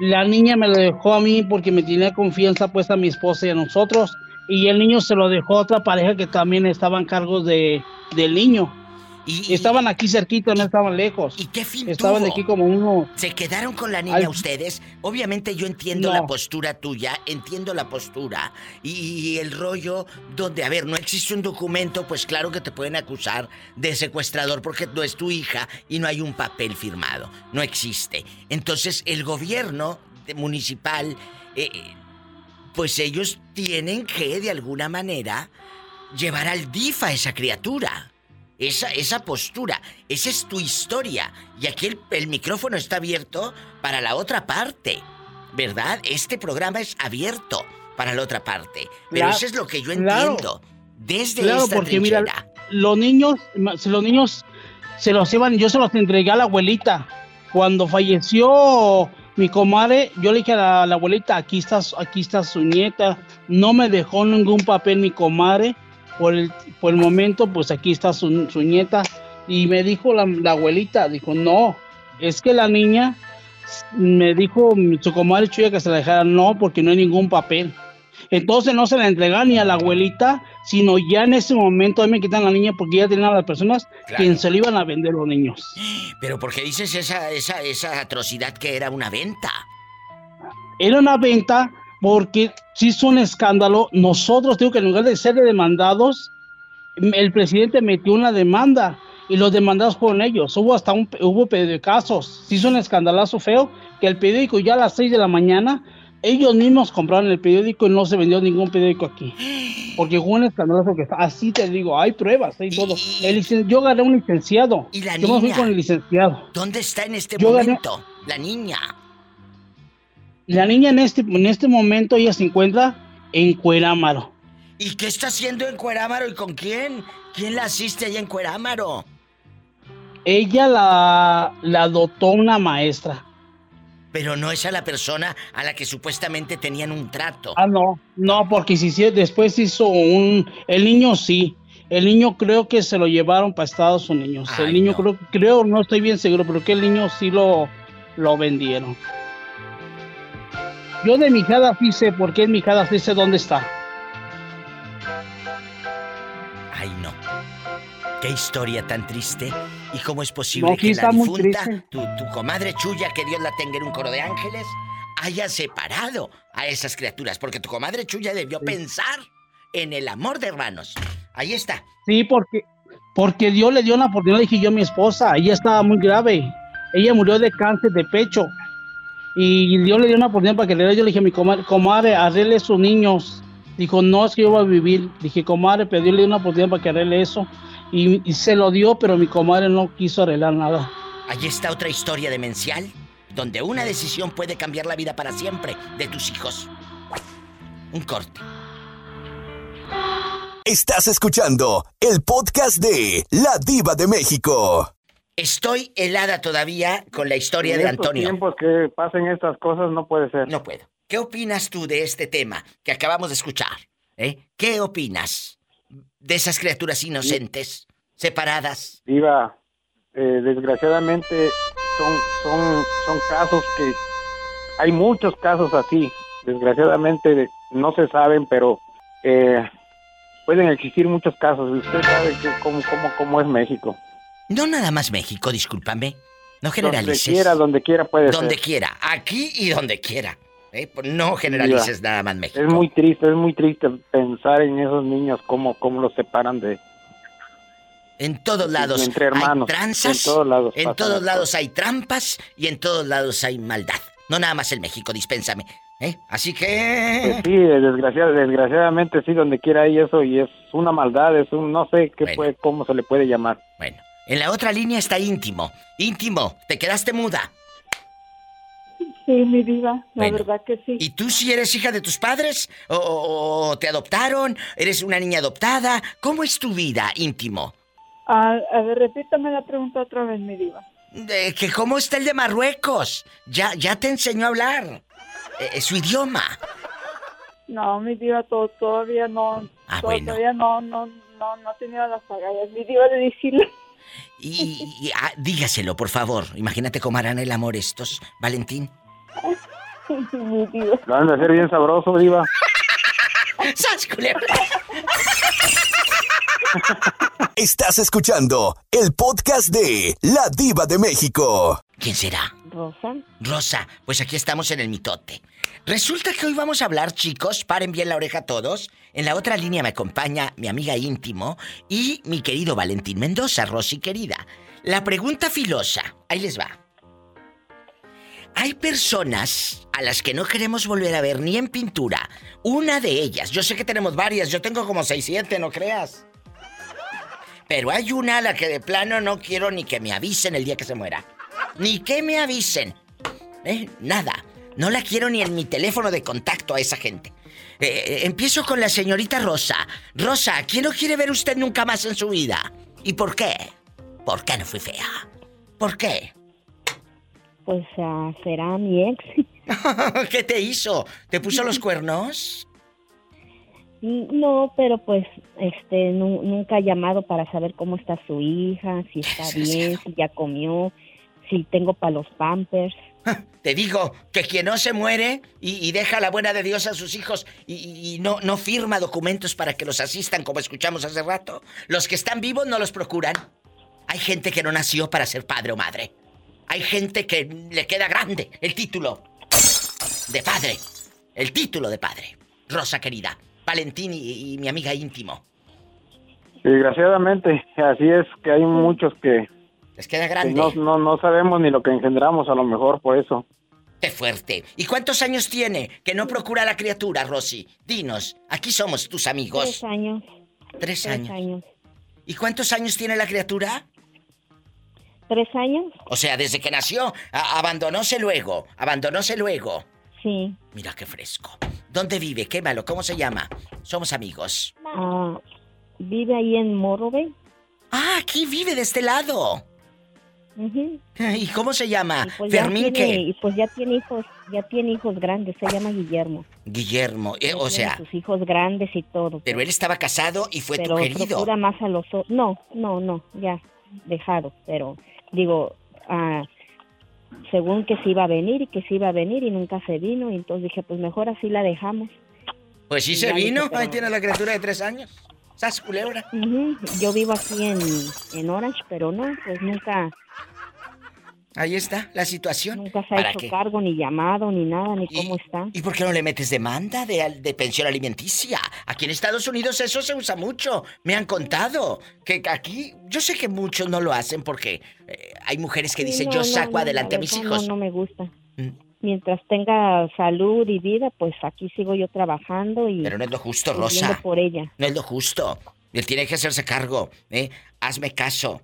la niña me lo dejó a mí porque me tenía confianza puesta a mi esposa y a nosotros. Y el niño se lo dejó a otra pareja que también estaban cargos de, del niño. Y, estaban aquí cerquita, no estaban lejos. ¿Y qué fin Estaban de aquí como uno. ¿Se quedaron con la niña ustedes? Obviamente yo entiendo la postura tuya, entiendo la postura. Y, el rollo donde, a ver, no existe un documento, pues claro que te pueden acusar de secuestrador porque no es tu hija y no hay un papel firmado. No existe. Entonces el gobierno municipal, eh, pues ellos tienen que de alguna manera llevar al DIF a esa criatura. Esa, esa postura, esa es tu historia. Y aquí el, micrófono está abierto para la otra parte. ¿Verdad? Este programa es abierto para la otra parte. Pero eso es lo que yo entiendo. Desde claro, porque mira, los niños, los niños se los llevan, yo se los entregué a la abuelita. Cuando falleció mi comadre, yo le dije a la, abuelita, aquí está, aquí está su nieta. No me dejó ningún papel mi comadre por el, por el momento, pues aquí está su, nieta. Y me dijo la, abuelita, dijo, no, es que la niña me dijo su comadre Chuya que se la dejara, no, porque no hay ningún papel. Entonces no se la entregan ni a la abuelita, sino ya en ese momento me quitan la niña porque ya tenían a las personas quien se le iban a vender los niños. Pero ¿por qué dices esa, esa, esa atrocidad que era una venta? Era una venta porque si es un escándalo. Nosotros, digo que en lugar de ser demandados, el presidente metió una demanda y los demandados fueron ellos. Hubo hasta un hubo casos. Si hizo un escandalazo feo que el periódico ya a las 6 de la mañana ellos mismos compraron el periódico y no se vendió ningún periódico aquí. Porque hubo un escandalazo que así te digo, hay pruebas, hay todo. yo gané un licenciado. ¿Y la yo me fui con el licenciado. ¿Dónde está en este momento? La niña. La niña en este, en este momento ella se encuentra en Cuerámaro. ¿Y qué está haciendo en Cuerámaro y con quién? ¿Quién la asiste allá en Cuerámaro? Ella la, la adoptó una maestra. Pero no es a la persona a la que supuestamente tenían un trato. Ah, no, no, porque si, después hizo un... El niño sí. El niño creo que se lo llevaron para Estados Unidos. el niño creo, creo, no estoy bien seguro, pero que el niño sí lo, lo vendieron. Yo de mi hijada sí sé por qué mi hijada sí sé dónde está. Ay, no. Qué historia tan triste. ¿Y cómo es posible que la difunta, tu, comadre Chuya, que Dios la tenga en un coro de ángeles, haya separado a esas criaturas? Porque tu comadre Chuya debió pensar en el amor de hermanos. Ahí está. Sí, porque, porque Dios le dio una oportunidad, dije yo a mi esposa, ella estaba muy grave. Ella murió de cáncer de pecho. Y yo le di una oportunidad para que le Yo le dije a mi comadre, comadre, arregle sus niños. Dijo, no, es que yo voy a vivir. Dije, comadre, pero yo le di una oportunidad para que arregle eso. Y, se lo dio, pero mi comadre no quiso arreglar nada. Allí está otra historia demencial, donde una decisión puede cambiar la vida para siempre de tus hijos. Un corte. Estás escuchando el podcast de La Diva de México. Estoy helada todavía con la historia de Antonio. En tiempos que pasen estas cosas no puede ser. No puedo. ¿Qué opinas tú de este tema que acabamos de escuchar? ¿Eh? ¿Qué opinas de esas criaturas inocentes, separadas? Diva, eh, desgraciadamente son, son, son casos que... Hay muchos casos así. Desgraciadamente no se saben, pero eh, pueden existir muchos casos. Usted sabe que cómo, cómo, cómo es México. No nada más México, discúlpame. No generalices. Donde quiera, donde quiera puede Donde quiera, aquí y donde quiera. ¿eh? No generalices nada más México. Es muy triste, es muy triste pensar en esos niños, cómo, cómo los separan de... En todos lados entre hermanos, hay tranzas, en todos lados, en todos lados hay trampas y en todos lados hay maldad. No nada más en México, dispénsame. ¿Eh? Así Pues que... sí, desgraciad- desgraciadamente sí, donde quiera hay eso y es una maldad, es un, no sé qué puede, cómo se le puede llamar. Bueno, en la otra línea está íntimo. Íntimo, te quedaste muda. Sí, mi diva, la Bueno. verdad que sí. ¿Y tú sí eres hija de tus padres? ¿O, o- o te adoptaron? ¿Eres una niña adoptada? ¿Cómo es tu vida, íntimo? A, a ver, repítame la pregunta otra vez, mi diva. Que ¿Cómo está el de Marruecos? Ya, ya te enseñó a hablar. eh, su idioma. No, mi diva, to- todavía no, Ah, to- bueno. todavía no, no, no, no he tenido las agallas, mi diva, de decirle. Y, y- ah, dígaselo, por favor. Imagínate cómo harán el amor estos, Valentín. mi diva. Lo van a hacer bien sabroso, diva. ¡Sas, culebra! Estás escuchando el podcast de La Diva de México. ¿Quién será? Rosa. Rosa, pues aquí estamos en el mitote. Resulta que hoy vamos a hablar, chicos, paren bien la oreja todos. En la otra línea me acompaña mi amiga íntimo y mi querido Valentín Mendoza, Rosy querida. La pregunta filosa, ahí les va. Hay personas a las que no queremos volver a ver ni en pintura. Una de ellas, yo sé que tenemos varias, yo tengo como 6, 7, no creas. Pero hay una a la que de plano no quiero ni que me avisen el día que se muera. Ni que me avisen. ¿Eh? Nada. No la quiero ni en mi teléfono de contacto a esa gente. Eh, eh, empiezo con la señorita Rosa. Rosa, ¿quién no quiere ver usted nunca más en su vida? ¿Y por qué? ¿Por qué no fui fea? ¿Por qué? Pues ah, será mi ex. <laughs> ¿Qué te hizo? ¿Te puso los cuernos? No, pero pues este nu- nunca ha llamado para saber cómo está su hija, si está bien, si ya comió, si tengo para los pampers. <laughs> Te digo que quien no se muere y, deja la buena de Dios a sus hijos y no, no firma documentos para que los asistan, como escuchamos hace rato, los que están vivos no los procuran. Hay gente que no nació para ser padre o madre. Hay gente que le queda grande el título de padre. El título de padre. Rosa querida, Valentín y, y mi amiga íntimo. Desgraciadamente, así es que hay muchos que, Les queda que grande. no, no, no sabemos ni lo que engendramos a lo mejor por eso. Qué fuerte. ¿Y cuántos años tiene que no procura la criatura, Rosy? Dinos, aquí somos tus amigos. Tres años. Tres Tres años. años. ¿Y cuántos años tiene la criatura? ¿Tres años? O sea, desde que nació, abandonóse luego, abandonóse luego. Sí. Mira qué fresco. ¿Dónde vive? Qué malo, ¿cómo se llama? Somos amigos. Ah, vive ahí en Morrobe. Ah, aquí vive de este lado. ¿Y cómo se llama? Y pues Fermín, tiene, ¿qué? pues ya tiene hijos, ya tiene hijos grandes, se llama Guillermo. Guillermo, eh, o sea, sus hijos grandes y todo. pero él estaba casado y fue pero tu querido. procura más a los no, no, no, ya dejado, pero digo, ah, según que se iba a venir y que se iba a venir y nunca se vino, y entonces dije, pues mejor así la dejamos. Pues sí Y se vino, dije, pero- ahí tiene la criatura de tres años. ¿Sas culebra? Ujú, Yo vivo aquí en, en Orange, pero no, pues nunca, Ahí está la situación. nunca se ha ¿Para hecho qué? cargo, ni llamado, ni nada, ni cómo está. ¿Y por qué no le metes demanda de, de pensión alimenticia? Aquí en Estados Unidos eso se usa mucho. Me han contado que aquí, yo sé que muchos no lo hacen porque eh, hay mujeres que Sí, dicen no, yo no, saco no, adelante la a mis hijos. No, no me gusta. Mm. Mientras tenga salud y vida, pues aquí sigo yo trabajando y Pero no es lo justo, Rosa. por ella. No es lo justo. Él tiene que hacerse cargo, ¿eh? Hazme caso.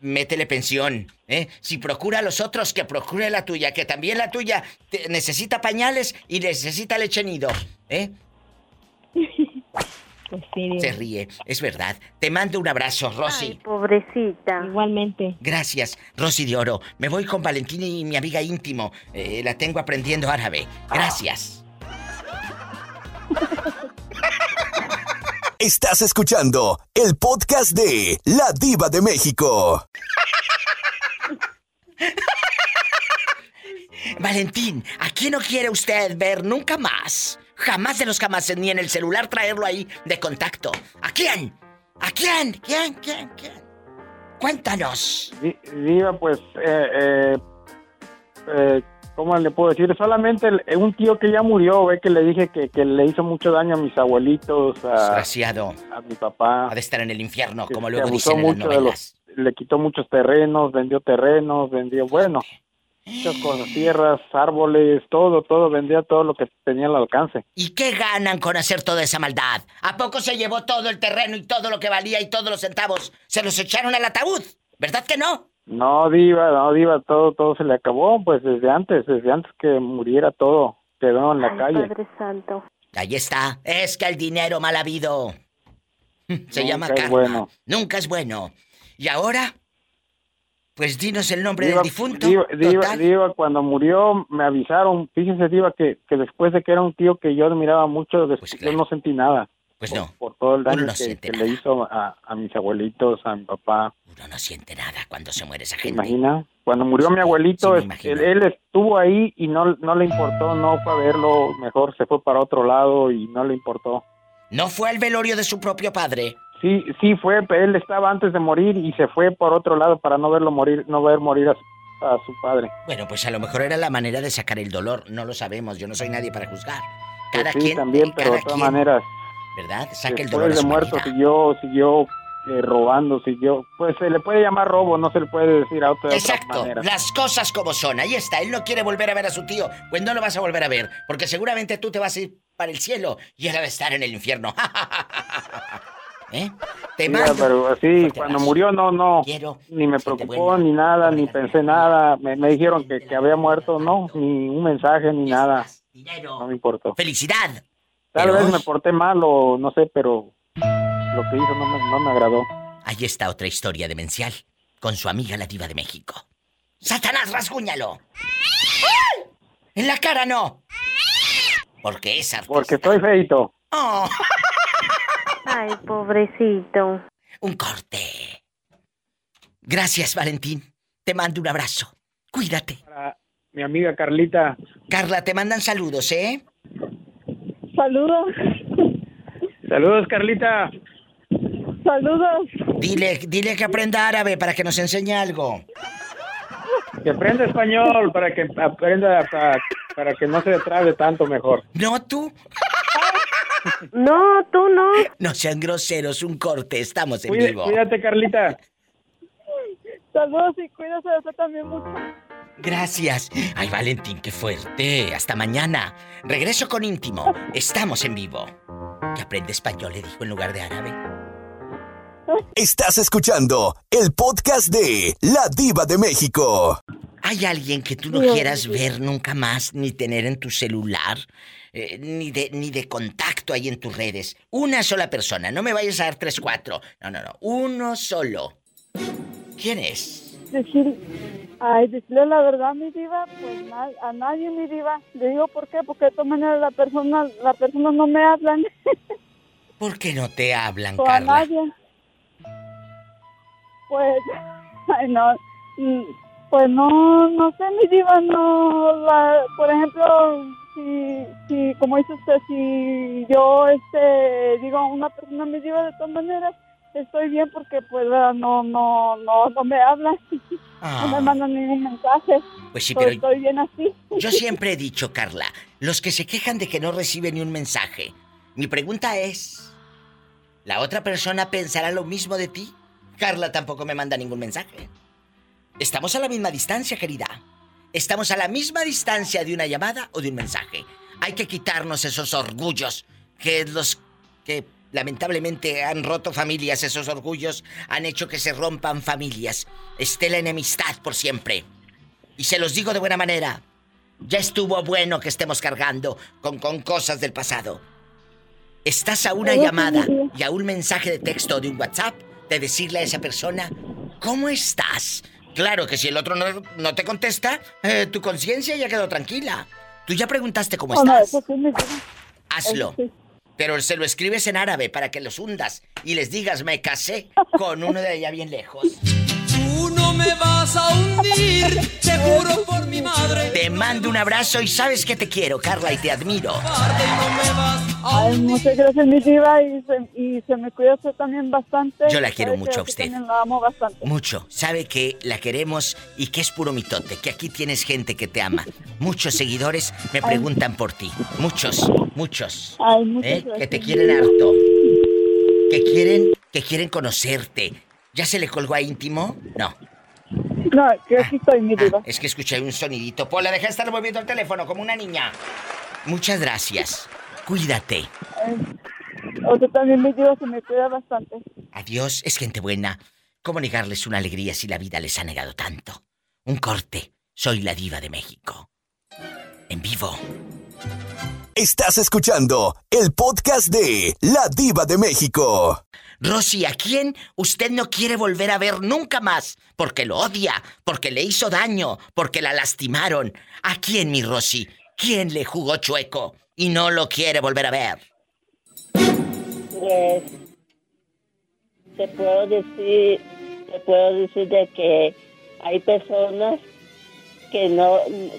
Métele pensión, ¿eh? Si procura a los otros, que procure la tuya, que también la tuya necesita pañales y necesita leche nido, ¿eh? <laughs> Pues sí, Se ríe, es verdad. Te mando un abrazo, Rosy. pobrecita. Igualmente. Gracias, Rosy de Oro. Me voy con Valentina y mi amiga íntimo. Eh, la tengo aprendiendo árabe. Gracias. <laughs> Estás escuchando el podcast de La Diva de México. <laughs> Valentín, ¿a quién no quiere usted ver nunca más? Jamás de los jamás, ni en el celular traerlo ahí de contacto. ¿A quién? ¿A quién? ¿Quién? ¿Quién? ¿Quién? Cuéntanos. Di- Diva, pues, eh, eh, eh, ¿cómo le puedo decir? Solamente el- un tío que ya murió, ve que le dije que, que le hizo mucho daño a mis abuelitos, a, Desgraciado. a mi papá. Ha de estar en el infierno, como luego dicen en las novelas. los, le quitó muchos terrenos, vendió terrenos, vendió, bueno, muchas cosas, tierras, árboles, todo, todo, vendía todo lo que tenía al alcance. ¿Y qué ganan con hacer toda esa maldad? ¿A poco se llevó todo el terreno y todo lo que valía y todos los centavos? ¿Se los echaron al ataúd? ¿Verdad que no? No, diva, no, diva, todo, todo se le acabó, pues desde antes, desde antes que muriera todo, quedó en la calle. Padre Santo. Ahí está. Es que el dinero mal habido. <laughs> Se Nunca llama es karma. bueno. Nunca es bueno. ¿Y ahora? Pues dinos el nombre Diva, del difunto. Diva, Diva. Diva, cuando murió me avisaron, fíjese Diva que, que después de que era un tío que yo admiraba mucho, después yo no sentí nada. Pues no. Por todo el daño no que, que le hizo a, a mis abuelitos, a mi papá. Uno no siente nada cuando se muere esa ¿Se gente. imagina? Cuando murió mi abuelito, Sí, él, él estuvo ahí y no, no le importó, no fue a verlo, mejor se fue para otro lado y no le importó. ¿No fue al velorio de su propio padre? Sí, sí fue, pero él estaba antes de morir y se fue por otro lado para no verlo morir, no ver morir a su, a su padre. Bueno, pues a lo mejor era la manera de sacar el dolor. No lo sabemos. Yo no soy nadie para juzgar. Cada Pues sí, quien, también, pero de cada todas maneras, ¿verdad? Saca el dolor después de muerto manera. siguió, siguió eh, robando, siguió, pues se le puede llamar robo, no se le puede decir a otra, Exacto, las cosas como son. Ahí está, él no quiere volver a ver a su tío. Pues no lo vas a volver a ver, porque seguramente tú te vas a ir para el cielo y él va a estar en el infierno. <laughs> ¿Eh? Te mando. pero así, cuando murió no, no, Quiero ni me preocupó, ni nada, ni pensé nada. Me, me dijeron que, que había muerto, no, ni un mensaje, ni nada. No me importó. ¡Felicidad! Tal vez hoy- me porté mal o no sé, pero lo que hizo no me, no me agradó. Ahí está otra historia demencial con su amiga la diva de México. ¡Satanás, rasguñalo! ¡En la cara no! Porque es artista. Porque estoy feito. Oh. Ay, pobrecito. Un corte. Gracias, Valentín. Te mando un abrazo. Cuídate. Mi amiga Carlita. Carla, te mandan saludos, ¿eh? Saludos. Saludos, Carlita. Saludos. Dile, dile que aprenda árabe para que nos enseñe algo. Que aprenda español para que aprenda para, para que no se trabe tanto mejor. No, tú. No, tú no. <laughs> No sean groseros, un corte, estamos en Cuide- vivo. cuídate, Carlita. <laughs> Saludos y cuídese de usted también mucho. Gracias. Ay, Valentín, qué fuerte. Hasta mañana. Regreso con íntimo. Estamos en vivo. Que aprende español, le dijo en lugar de árabe. Estás escuchando el podcast de La Diva de México. ¿Hay alguien que tú no Dios quieras ver nunca más, ni tener en tu celular, eh, ni, de, ni de contacto ahí en tus redes? Una sola persona, no me vayas a dar tres, cuatro. No, no, no, uno solo. ¿Quién es? Decir, ay, decirle la verdad, mi diva, pues na- a nadie, mi diva. Le digo por qué, porque de todas maneras la persona, la persona no me hablan. <laughs> ¿Por qué no te hablan, o a nadie. Pues, <laughs> ay, no, mm, pues no, no sé, mi diva, no, la, por ejemplo, si, si, como dice usted, si yo, este, digo a una persona, mi diva, de todas maneras, estoy bien porque, pues, no, no, no, no me hablan, <laughs> no me mandan ningún mensaje. Pues sí, Pues pero estoy bien así. yo siempre he dicho, Carla, los que se quejan de que no reciben ni un mensaje, mi pregunta es, ¿la otra persona pensará lo mismo de ti? Carla tampoco me manda ningún mensaje. Estamos a la misma distancia, querida. Estamos a la misma distancia de una llamada o de un mensaje. Hay que quitarnos esos orgullos que los que lamentablemente han roto familias, esos orgullos han hecho que se rompan familias. Esté la enemistad por siempre. Y se los digo de buena manera. Ya estuvo bueno que estemos cargando con, con cosas del pasado. Estás a una llamada y a un mensaje de texto de un WhatsApp de decirle a esa persona, ¿cómo estás? Claro que si el otro no, no te contesta, eh, tu conciencia ya quedó tranquila. Tú ya preguntaste cómo Oh, no, estás. eso sí, mi diva. Hazlo. Eso sí. Pero se lo escribes en árabe para que los hundas y les digas, me casé con uno de allá bien lejos. Tú no me vas a hundir, te juro por mi madre. Te mando un abrazo y sabes que te quiero, Carla, y te admiro. Ay, muchas gracias, mi diva, y se, y se me cuida usted también bastante. Yo la quiero Sabe mucho a usted. también la amo bastante. Mucho. Sabe que la queremos y que es puro mitote, que aquí tienes gente que te ama. Muchos seguidores me preguntan por ti. Muchos, muchos. Ay, muchas ¿eh? gracias. Que te quieren harto. Que quieren, que quieren conocerte. ¿Ya se le colgó a íntimo? No. No, yo aquí estoy, mi diva. Es que escuché un sonidito. Pola, deja de estar moviendo el teléfono como una niña. Muchas gracias. Cuídate. Usted también, mi diva, se me cuida bastante. Adiós, es gente buena. ¿Cómo negarles una alegría si la vida les ha negado tanto? Un corte. Soy la diva de México. En vivo. Estás escuchando el podcast de La Diva de México. Rosy, ¿a quién usted no quiere volver a ver nunca más? Porque lo odia, porque le hizo daño, porque la lastimaron. ¿A quién, mi Rosy? ¿Quién le jugó chueco y no lo quiere volver a ver? Pues, te puedo decir, te puedo decir de que hay personas que no,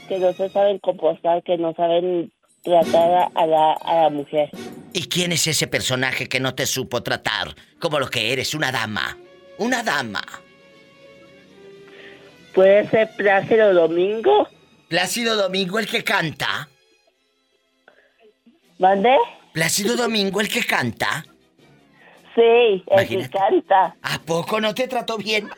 que no se saben comportar, que no saben tratar a- la, a la mujer. ¿Y quién es ese personaje que no te supo tratar como lo que eres, una dama? Una dama. ¿Puede ser Plácido Domingo? Plácido Domingo el que canta. ¿Mande? Plácido Domingo el que canta. Sí, el que canta. ¿A poco no te trató bien?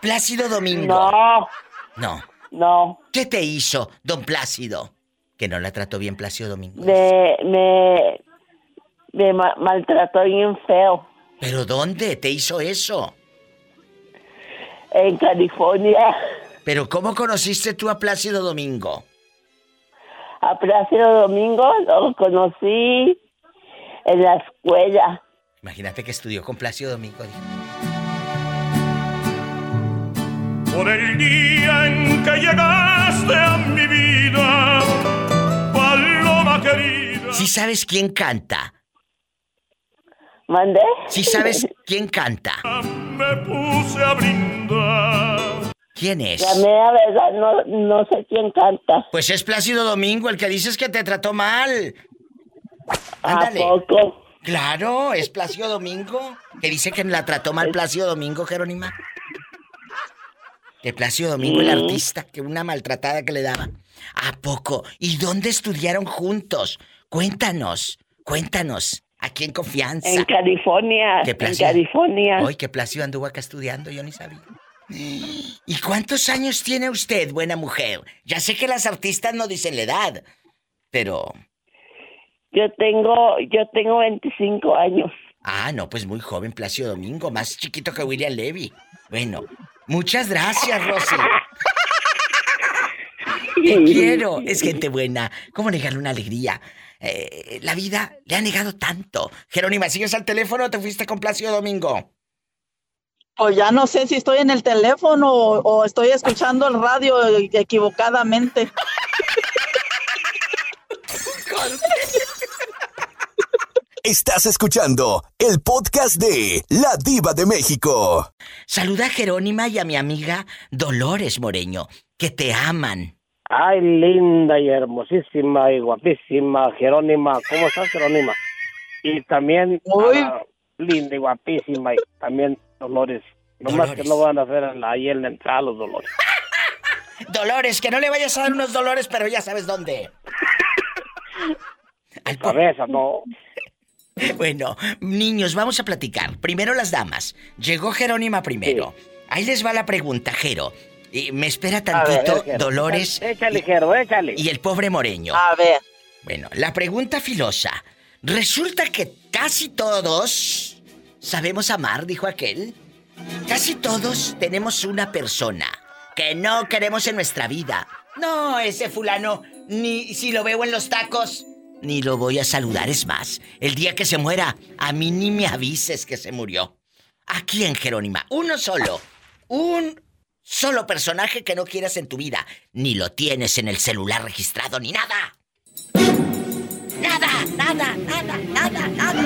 Plácido Domingo. No. No. No. ¿Qué te hizo, don Plácido? Que no la trató bien Plácido Domingo. Me, me, me ma- maltrató bien feo. ¿Pero dónde te hizo eso? En California. ¿Pero cómo conociste tú a Plácido Domingo? A Plácido Domingo lo conocí en la escuela. Imagínate que estudió con Plácido Domingo. dijo. Por el día en que llegaste a mi vida, paloma querida. ¿Sí sabes quién canta? ¿Mande? ¿Sí sabes <laughs> quién canta? Me puse a brindar. ¿Quién es? La mera verdad, no, no sé quién canta. Pues es Plácido Domingo, el que dices que te trató mal. ¿A poco? Claro, es Plácido Domingo. Que dice que la trató mal Plácido Domingo, Jerónima. De Plácido Domingo, el artista, que una maltratada que le daba. ¿A poco? ¿Y dónde estudiaron juntos? Cuéntanos, cuéntanos. Aquí en confianza. En California. En California. Hoy que Plácido anduvo acá estudiando, yo ni sabía. ¿Y cuántos años tiene usted, buena mujer? Ya sé que las artistas no dicen la edad, pero... Yo tengo, yo tengo 25 años. Ah, no, pues muy joven, Plácido Domingo, más chiquito que William Levy. Bueno, muchas gracias, Rosy. Te quiero, es gente buena. ¿Cómo negarle una alegría? Eh, la vida le ha negado tanto. Jerónima, ¿sigues al teléfono o te fuiste con Plácido Domingo? Pues ya no sé si estoy en el teléfono o, o estoy escuchando el radio equivocadamente. Estás escuchando el podcast de La Diva de México. Saluda a Jerónima y a mi amiga Dolores Moreño, que te aman. Ay, linda y hermosísima y guapísima Jerónima. ¿Cómo estás, Jerónima? Y también ah, linda y guapísima y también Dolores. Nomás que no van a hacer en la- ahí en la entrada los Dolores. <laughs> Dolores, que no le vayas a dar unos dolores, pero ya sabes dónde. <laughs> Cabeza, no. <laughs> Bueno, niños, vamos a platicar. Primero las damas. Llegó Jerónima primero. Ahí les va la pregunta, Jero. Y me espera ver, tantito Jero, Dolores échale, échale, Jero, échale. y el pobre Moreño. A ver. Bueno, la pregunta filosa. Resulta que casi todos sabemos amar, dijo aquel. Casi todos tenemos una persona que no queremos en nuestra vida. No, ese fulano, ni si lo veo en los tacos, ni lo voy a saludar. Es más, el día que se muera, a mí ni me avises que se murió. ¿A quién, Jerónima? Uno solo. Un solo personaje que no quieras en tu vida. Ni lo tienes en el celular registrado, ni nada. Nada, nada, nada, nada, nada.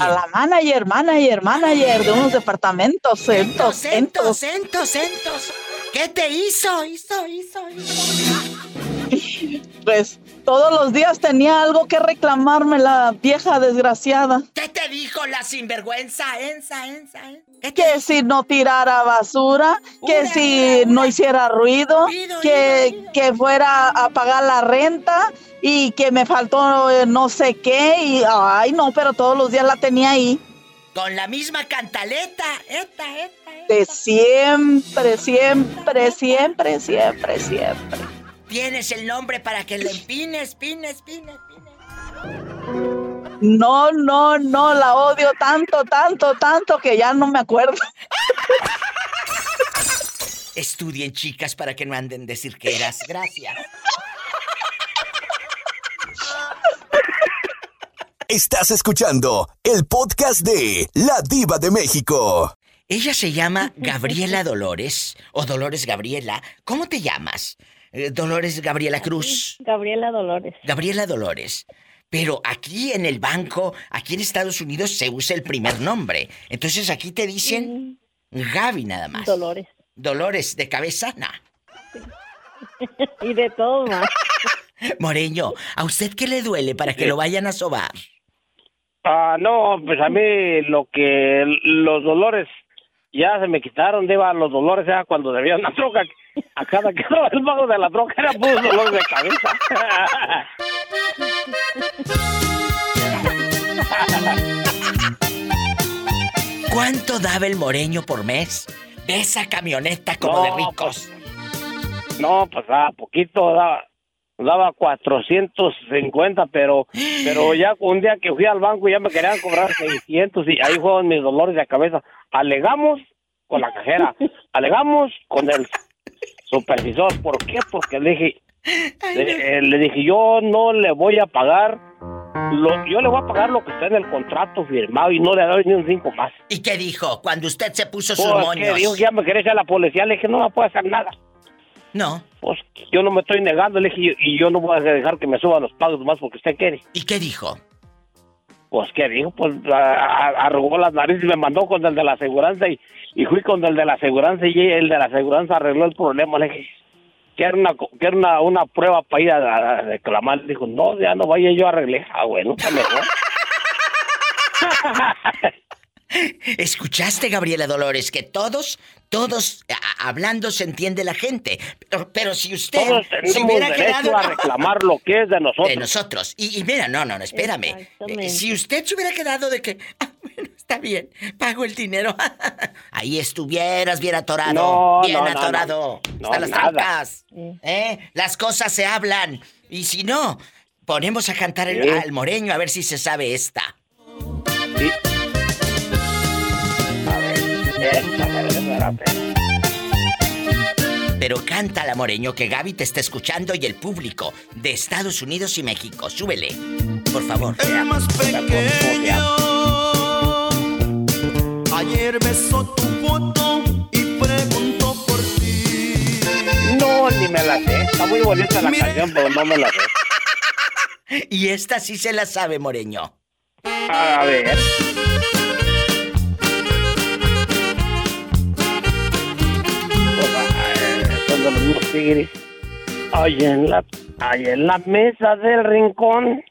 A la manager, manager, manager de unos departamentos. Centos, centos, centos, centos. ¿Qué te hizo? Hizo, hizo, hizo. <laughs> Pues todos los días tenía algo que reclamarme la vieja desgraciada. ¿Qué te dijo la sinvergüenza? Ensa, ensa, ensa. Que si no tirara basura, que si no hiciera ruido, que, que fuera a pagar la renta y que me faltó eh, no sé qué y ay no, pero todos los días la tenía ahí. Con la misma cantaleta. Esta, esta. De siempre, siempre, siempre, siempre, siempre. Tienes el nombre para que le empines, pines, pines, pines. No, no, no, la odio tanto, tanto, tanto que ya no me acuerdo. Estudien, chicas, para que no anden de cirqueras. Gracias. Estás escuchando el podcast de La Diva de México. Ella se llama Gabriela Dolores o Dolores Gabriela. ¿Cómo te llamas? Eh, Dolores Gabriela Cruz. Gabriela Dolores. Gabriela Dolores. Pero aquí en el banco, aquí en Estados Unidos, se usa el primer nombre. Entonces aquí te dicen Gaby nada más. Dolores. Dolores de cabeza, no. <laughs> y de todo más. <laughs> Moreño, ¿a usted qué le duele para que lo vayan a sobar? Ah, no, pues a mí lo que los dolores ya se me quitaron, Diva, los dolores ya cuando debía una troca. A cada que el vago de la troca era puro dolor de cabeza. ¿Cuánto daba el Moreño por mes? De esa camioneta como No, de ricos. No, pues daba poquito, daba, daba 450, pero pero ya un día que fui al banco ya me querían cobrar 600 y ahí fueron mis dolores de cabeza. Alegamos con la cajera, alegamos con el supervisor. ¿Por qué? Porque le dije, le, eh, le dije, yo no le voy a pagar, lo, yo le voy a pagar lo que está en el contrato firmado y no le doy ni un cinco más. ¿Y qué dijo cuando usted se puso Pues, moños? dijo que ya me quería a la policía, le dije, no me puede hacer nada. No. Pues yo no me estoy negando, le dije, y yo no voy a dejar que me suban los pagos más porque usted quiere. ¿Y qué dijo? Pues qué dijo, pues arrugó las narices y me mandó con el de la aseguranza y, y fui con el de la aseguranza y el de la aseguranza arregló el problema. Le dije, que era una, que era una, una prueba para ir a, a reclamar. Le dijo, no, ya no vaya yo a arreglar. Ah, bueno, está mejor. <laughs> ¿Escuchaste, Gabriela Dolores, que todos, todos hablando se entiende la gente? Pero, pero si usted Todos se hubiera derecho quedado... a reclamar lo que es de nosotros. De nosotros. Y, y mira, no, no, no, espérame. Si usted se hubiera quedado de que, ah, bueno, está bien, pago el dinero. <laughs> Ahí estuvieras bien atorado. No, bien no, atorado. no. Hasta las trancas. ¿Eh? Las cosas se hablan. Y si no, ponemos a cantar el, Sí. al moreño a ver si se sabe esta. Pero canta la Moreño que Gaby te está escuchando y el público de Estados Unidos y México. Súbele, por favor. El más pequeño. Ayer besó tu foto y preguntó por ti. No, ni me la sé. Está muy bonita la canción, pero no me la sé. <laughs> Y esta sí se la sabe, Moreño. A ver. Los mismos tigres. Ahí en la, ahí en la mesa del rincón.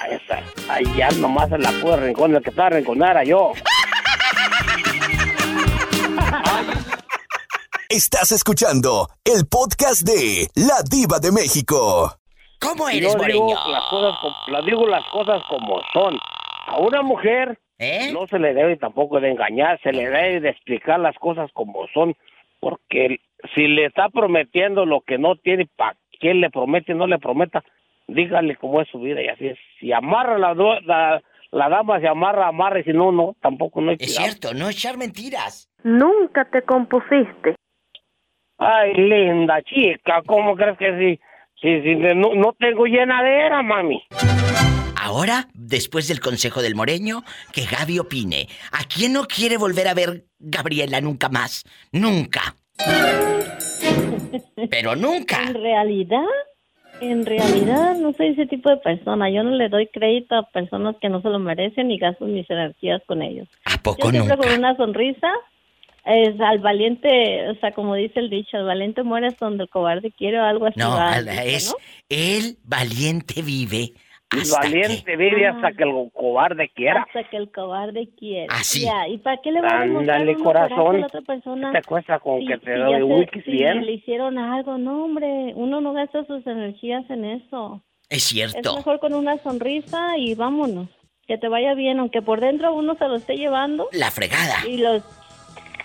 Ahí está. Allá nomás en la pura rincón. El que estaba rinconada era yo. Estás escuchando el podcast de La Diva de México. ¿Cómo Y yo digo las cosas, como- las digo las cosas como son. A una mujer ¿Eh? no se le debe tampoco de engañar, se le debe de explicar las cosas como son, porque si le está prometiendo lo que no tiene, ¿para qué le promete no le prometa? Dígale cómo es su vida y así es. Si amarra la, la, la dama, se amarra, amarra y si no, no, tampoco no hay Es cuidado. cierto, no echar mentiras. Nunca te compusiste. Ay, linda chica, ¿cómo crees que sí? Si, si no, no tengo llenadera, mami. Ahora, después del consejo del Moreño, que Gaby opine. ¿A quién no quiere volver a ver Gabriela nunca más? Nunca. Pero nunca. En realidad, en realidad no soy ese tipo de persona. Yo no le doy crédito a personas que no se lo merecen y gasto mis energías con ellos. ¿A Yo poco siempre nunca? con una sonrisa. Es al valiente, o sea, como dice el dicho, el valiente muere hasta donde el cobarde quiere o algo así. No, va, al- es ¿no? el valiente vive. El hasta valiente vive Ah. hasta que el cobarde quiera. Hasta que el cobarde quiere. Así. Ya, ¿Y para qué le va a demostrar Ándale, a corazón. la otra persona? ¿Qué te cuesta con si- que te doy wikis si le hicieron algo, no, hombre, uno no gasta sus energías en eso. Es Es cierto. mejor con una sonrisa y vámonos. que te vaya bien, aunque por dentro uno se lo esté llevando. La fregada. Y los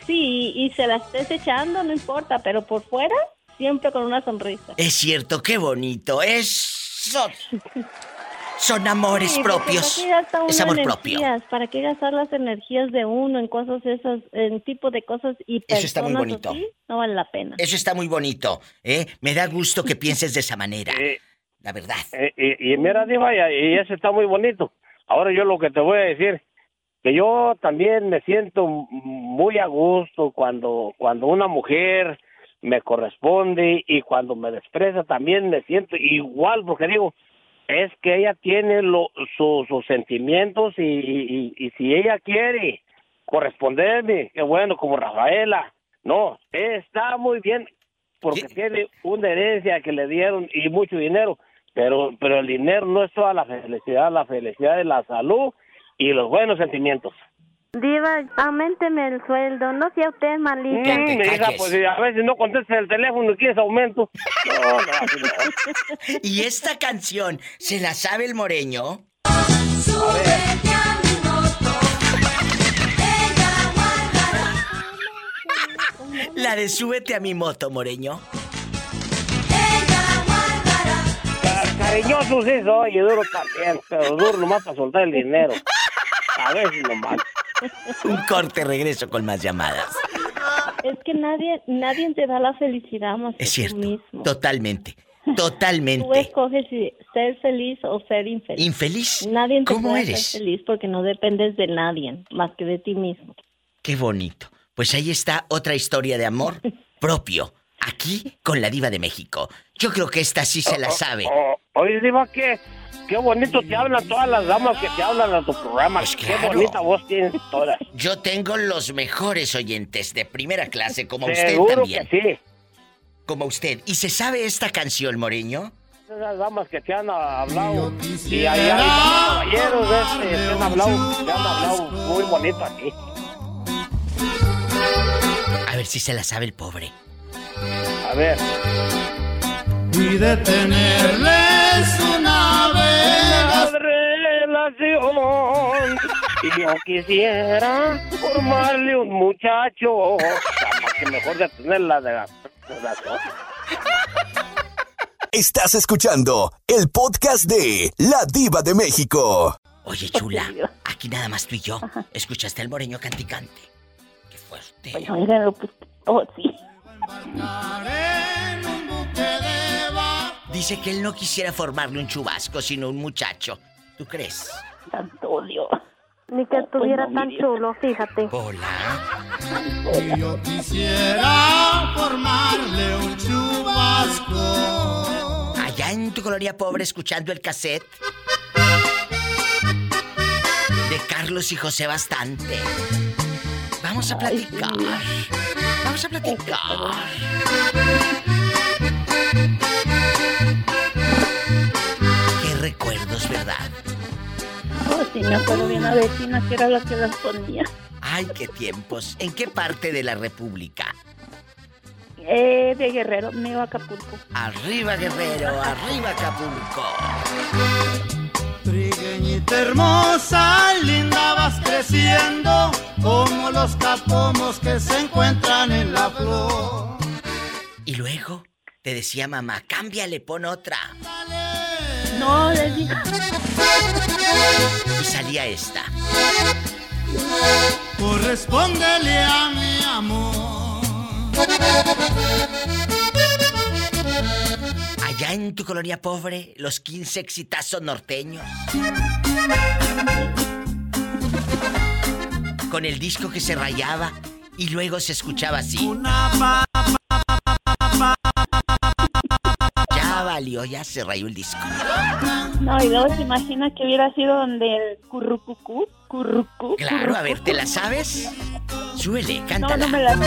sí, y se la estés echando, no importa, pero por fuera siempre con una sonrisa. Es cierto, qué bonito. Es <laughs> son, amores Sí, propios. ¿Para qué gasta uno Es amor propio. energías? ¿Para qué gastar las energías de uno en cosas esas, en tipo de cosas y personas Eso está muy bonito. así? No vale la pena. Eso está muy bonito, ¿eh? Me da gusto que pienses de esa manera. <laughs> La verdad. Eh, y, y mira, Diva, y, y eso está muy bonito. Ahora yo lo que te voy a decir, que yo también me siento muy a gusto cuando, cuando una mujer me corresponde y cuando me desprecia también me siento igual, porque digo, es que ella tiene lo, su- sus sentimientos y, y, y si ella quiere corresponderme, qué bueno, como Rafaela, no, está muy bien porque tiene una herencia que le dieron y mucho dinero, pero pero el dinero no es toda la felicidad, la felicidad es la salud y los buenos sentimientos. Diva, aumenteme el sueldo, no sea usted malita. Mm, hija, pues a veces no contestas el teléfono y quieres aumento. No, no, no. Y esta canción, ¿se la sabe el moreño? La de súbete a mi moto, moreño. Ca- Cariñoso sí soy y duro también, pero duro nomás para soltar el dinero. A veces nomás. <laughs> Un corte, regreso con más llamadas. Es que nadie, nadie te da la felicidad más Es que cierto. tú mismo. Totalmente. <laughs> Tú Totalmente. escoges si ser feliz o ser infeliz. ¿Infeliz? Nadie te ¿Cómo puede eres? ser feliz porque no dependes de nadie más que de ti mismo. Qué bonito. Pues ahí está otra historia de amor <laughs> propio. Aquí con la diva de México. Yo creo que esta sí se la sabe. Oh, oye, Diva, qué, qué bonito te hablan todas las damas que te hablan a tu programa. Qué claro. bonita voz tienes todas. Yo tengo los mejores oyentes de primera clase, como usted Seguro también. que sí. Como usted. ¿Y se sabe esta canción, Moreño? Esas damas que te han hablado y hay, hay caballeros este, que han hablado, te han hablado muy bonito aquí. A ver si se la sabe el pobre. A ver. Y de tenerles una. Relación. Y yo quisiera formarle un muchacho. Que mejor de tener la de la relación. <laughs> Estás escuchando el podcast de La Diva de México. Oye, chula, aquí nada más tú y yo. ¿Escuchaste al moreño canticante? Qué fuerte. Oigan, pues, oh, sí. Dice que él no quisiera formarle un chubasco, sino un muchacho. ¿Tú crees? Tanto odio. Ni que estuviera tan chulo, fíjate. Hola. Y yo quisiera formarle un chubasco. Allá en tu colonia pobre escuchando el cassette de Carlos y José Bastante. Vamos a platicar. Vamos a platicar. Qué recuerdos, ¿verdad? Oh, sí, me acuerdo de una vecina que era la que las ponía. Ay, qué tiempos. ¿En qué parte de la República? Eh, de Guerrero, me Acapulco. Arriba, Guerrero, arriba, Acapulco. Trigueñita hermosa, linda vas creciendo, como los capomos que se encuentran en la flor. Y luego te decía mamá, cámbiale, pon otra. No. Y salía esta. Correspóndele a mi amor. Allá en tu colonia pobre, los 15 exitazos norteños. Con el disco que se rayaba y luego se escuchaba así. Ya valió, ya se rayó el disco. No, y luego se imagina que hubiera sido donde el currucucú, currucú. Claro, a ver, ¿te la sabes? Súbele, No, cántala. no me la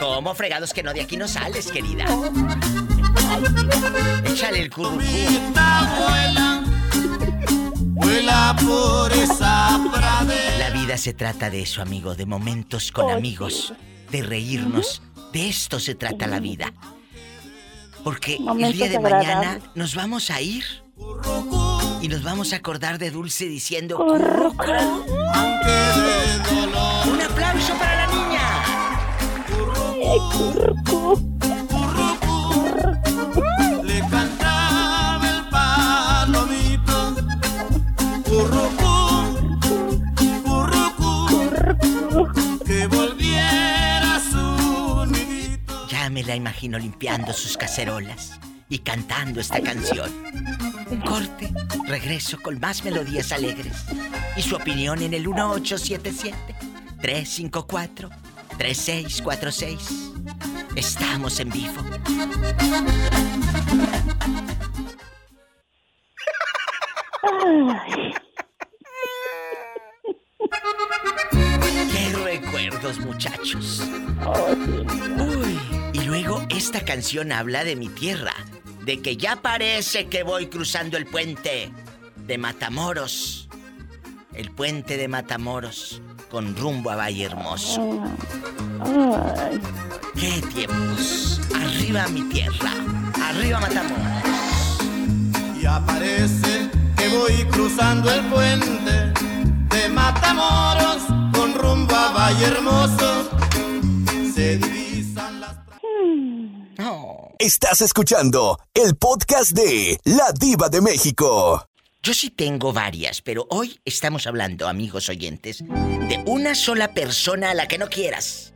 ¿Cómo fregados que no? De aquí no sales, querida. Échale el currucú. Vuela, vuela por esa pradera. La vida se trata de eso, amigo, de momentos con Oh, amigos, de reírnos. De esto se trata la vida. Porque el Momentos día de mañana nos vamos a ir. Y nos vamos a acordar de Dulce diciendo curruco. Aunque de dolor. Un aplauso para la niña. Curruco. Me la imagino limpiando sus cacerolas y cantando esta canción. Un corte, regreso con más melodías alegres y su opinión en el 1877 354 3646. Estamos en vivo. Canción habla de mi tierra, de que ya parece que voy cruzando el puente de Matamoros. El puente de Matamoros con rumbo a Valle Hermoso. ¡Qué tiempos! Arriba mi tierra, arriba Matamoros. Y aparece que voy cruzando el puente de Matamoros con rumbo a Valle Hermoso. Se divisan las... Estás escuchando el podcast de La Diva de México. Yo sí tengo varias, pero hoy estamos hablando, amigos oyentes, de una sola persona a la que no quieras.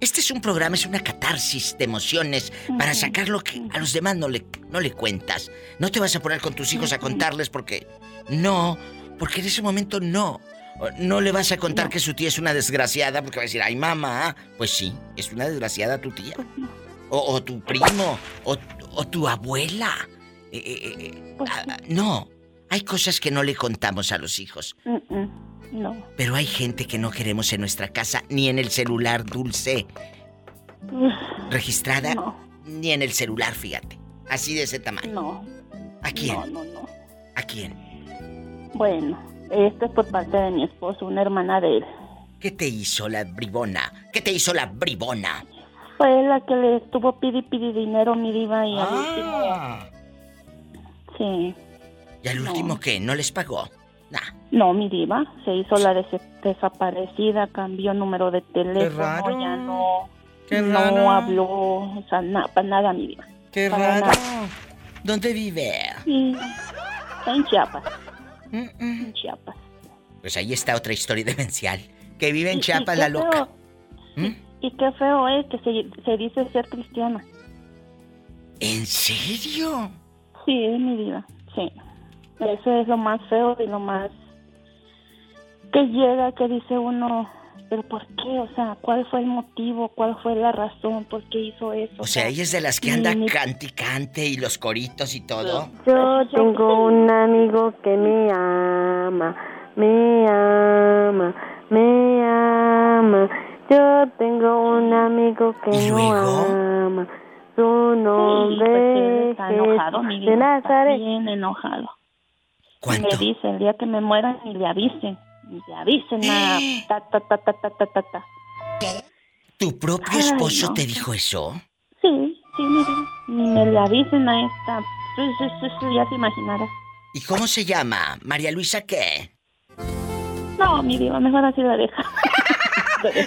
Este es un programa, es una catarsis de emociones para sacar lo que a los demás no le, no le cuentas. No te vas a poner con tus hijos a contarles porque... No, porque en ese momento no. No le vas a contar que su tía es una desgraciada porque va a decir, ay mamá, pues sí, es una desgraciada tu tía. O, o tu primo, o, o tu abuela. Eh, eh, eh, ah, no, hay cosas que no le contamos a los hijos. No. Pero hay gente que no queremos en nuestra casa, ni en el celular dulce. Registrada, ni en el celular, fíjate. Así de ese tamaño. No. ¿A quién? No, no, no. ¿A quién? Bueno, esto es por parte de mi esposo, una hermana de él. ¿Qué te hizo la bribona? ¿Qué te hizo la bribona? Fue la que le estuvo pidi pidi dinero mi diva y al Ah. último. Sí. ¿Y al último qué? ¿No les pagó? No, mi diva, se hizo la des- desaparecida, cambió número de teléfono, raro. ya no, Qué no raro. habló, o sea, na- para nada, mi diva. ¡Qué Para raro! nada. ¿Dónde vive? Sí, en Chiapas. En Chiapas. Pues ahí está otra historia demencial. Que vive en Chiapas la loca. feo- Y qué feo es que se, se dice ser cristiana. ¿En serio? Sí, mi vida, sí. Eso es lo más feo y lo más que llega, que dice uno, pero ¿por qué? O sea, ¿cuál fue el motivo? ¿Cuál fue la razón? ¿Por qué hizo eso? O sea, ella es de las que anda cante y cante y los coritos y todo. Yo tengo un amigo que me ama, me ama, me ama. Yo tengo un amigo que no ama. Su Sí, nombre pues él está enojado, mi es vida, de está bien enojado. ¿Cuánto? Me dice, el día que me muera, ni le avisen. Ni le avisen nada. <gasps> Ta, ta, ta, ta, ta, ta, ta, ta. ¿Tu propio Ay, esposo no. te dijo eso? Sí, sí, mi vida. Ni me le avisen a esta. Sí, sí, sí, sí, ya se imaginará. ¿Y cómo se llama? ¿María Luisa qué? No, mi diva, mejor así la deja.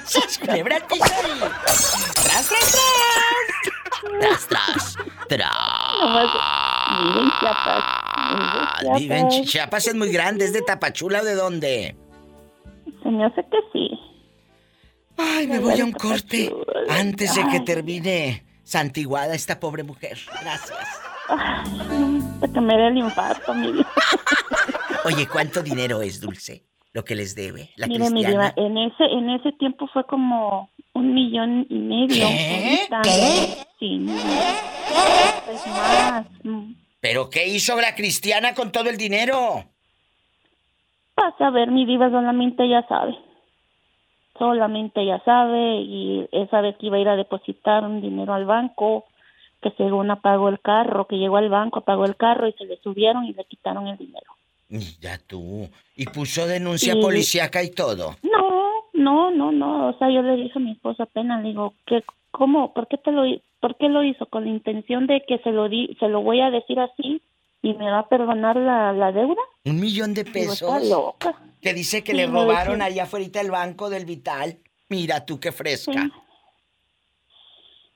¡Sas, culebra al piso ¡Tras, tras, tras! ¡Tras, tras! Nomás vive en Chiapas. ¡Tras! Vive en Chi- Chiapas, es muy grande. ¿Es de Tapachula o de dónde? Me hace que sí. Ay, me voy a un corte antes de que termine santiguada esta pobre mujer. Gracias. Para que me dé el infarto, mi. Oye, ¿cuánto dinero es, Dulce? Lo que les debe, la Mire, mi diva, en ese, en ese tiempo fue como un millón y medio. ¿Qué? Sí, más. mm. ¿Pero qué hizo la cristiana con todo el dinero? Vas a ver, mi diva solamente ella sabe. Solamente ella sabe y esa vez que iba a ir a depositar un dinero al banco, que según apagó el carro, que llegó al banco, apagó el carro y se le subieron y le quitaron el dinero. <laughs> Ya tú. Y puso denuncia Sí. policíaca y todo. No, no, no, no. O sea, yo le dije a mi esposa apenas, le digo, ¿qué, ¿cómo? ¿Por qué, te lo, ¿Por qué lo hizo? ¿Con la intención de que se lo, di, se lo voy a decir así? y me va a perdonar la, la deuda. Un millón de Digo, pesos. está loca. Que dice que Sí, le robaron allá afuera del banco del Vital. Mira tú qué fresca.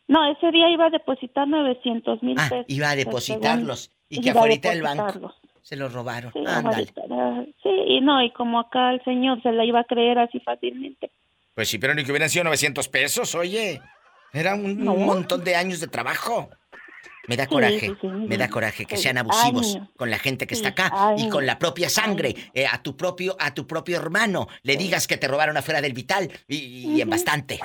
No, ese día iba a depositar 900 mil Ah, pesos. iba a Pues, depositarlos. según- Y que afuera del banco. Se los robaron. Sí, sí, y no, y como acá el señor se la iba a creer así fácilmente. Pues sí, pero ni que hubieran sido 900 pesos, oye. Era un, No. un montón de años de trabajo. Me da Sí, coraje, sí, sí, me da coraje que sí, sean abusivos años. con la gente que Sí, está acá y con la propia sangre. Eh, a tu propio, a tu propio hermano le digas que te robaron afuera del Vital y, y en bastante,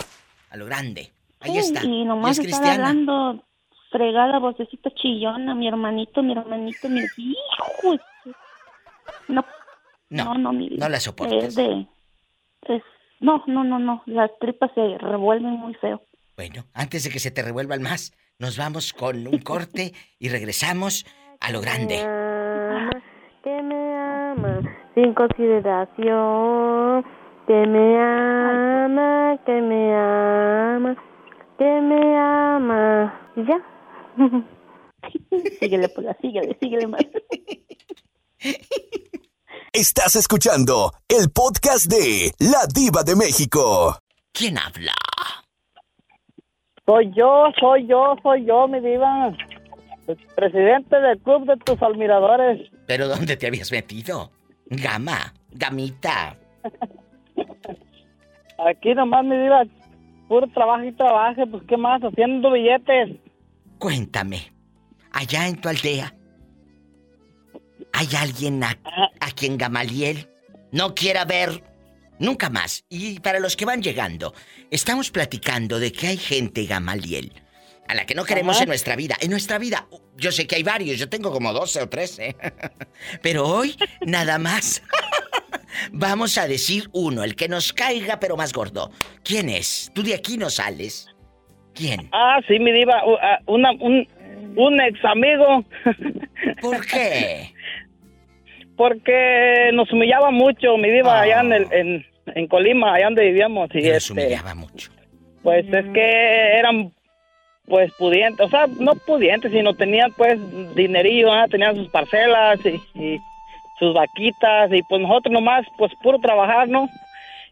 a lo grande. Ahí Sí, está. Y nomás es estaba hablando fregada vocecita chillona, mi hermanito, mi hermanito, mi hijo. No, No, no, no, mi vida. no la soportes. Es de, es- no, no, no, no, las tripas se revuelven muy feo. Bueno, antes de que se te revuelvan más, nos vamos con un <laughs> corte y regresamos a lo grande. que me ama sin consideración, que me ama, que me ama, que me ama. Y ya. <laughs> síguele, pues, síguele, síguele más. Estás escuchando el podcast de La Diva de México. ¿Quién habla? Soy yo, soy yo, soy yo, mi diva. El presidente del club de tus admiradores. ¿Pero dónde te habías metido? Gama, gamita. Aquí nomás, mi diva, puro trabajo y trabajo, pues qué más, haciendo billetes. Cuéntame, allá en tu aldea, ¿hay alguien a, a quien Gamaliel no quiera ver nunca más? Y para los que van llegando, estamos platicando de que hay gente Gamaliel a la que no queremos Ajá. en nuestra vida. En nuestra vida, yo sé que hay varios, yo tengo como 12 o 13. <laughs> Pero hoy, nada más. <laughs> Vamos a decir uno, el que nos caiga pero más gordo. ¿Quién es? Tú de aquí no sales. ¿Quién? Ah, sí, mi diva, ah, una, un, un ex amigo. ¿Por <laughs> qué? Porque nos humillaba mucho, mi diva, allá en, el, en, en Colima, allá donde vivíamos. Y Nos este, humillaba mucho. Pues es que eran, pues, pudientes, o sea, no pudientes, sino tenían, pues, dinerillo, ¿ah? tenían sus parcelas y, y sus vaquitas, y pues nosotros nomás, pues, puro trabajar, ¿no?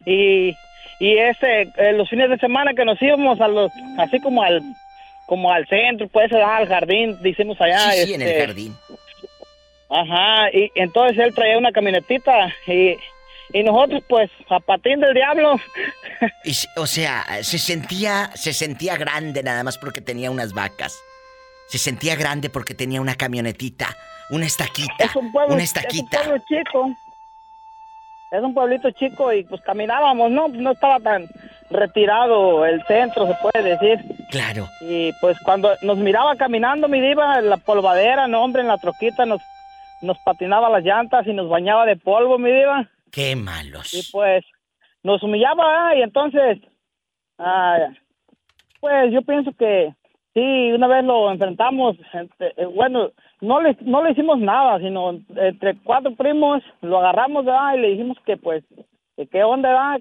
Y, y ese, eh, los fines de semana que nos íbamos a los, así como al, como al centro, pues, al jardín, decimos allá. Sí, sí, en el este, jardín. Ajá, y entonces él traía una camionetita y, y nosotros pues a patín del diablo. <laughs> Y o sea, se sentía, se sentía grande nada más porque tenía unas vacas. Se sentía grande porque tenía una camionetita, una estaquita, Es un pueblo, una es un estaquita. pueblo chico. Es un pueblito chico y pues caminábamos, ¿no? No estaba tan retirado el centro, se puede decir. Claro. Y pues cuando nos miraba caminando, mi diva, en la polvadera, no, hombre, en la troquita nos, nos patinaba las llantas y nos bañaba de polvo, mi diva. Qué malos. Y pues nos humillaba ¿ah? y entonces, ah, pues yo pienso que sí, una vez lo enfrentamos, este, eh, bueno, no le, no le hicimos nada, sino entre cuatro primos lo agarramos ¿verdad? y le dijimos que pues, que qué onda, ¿verdad?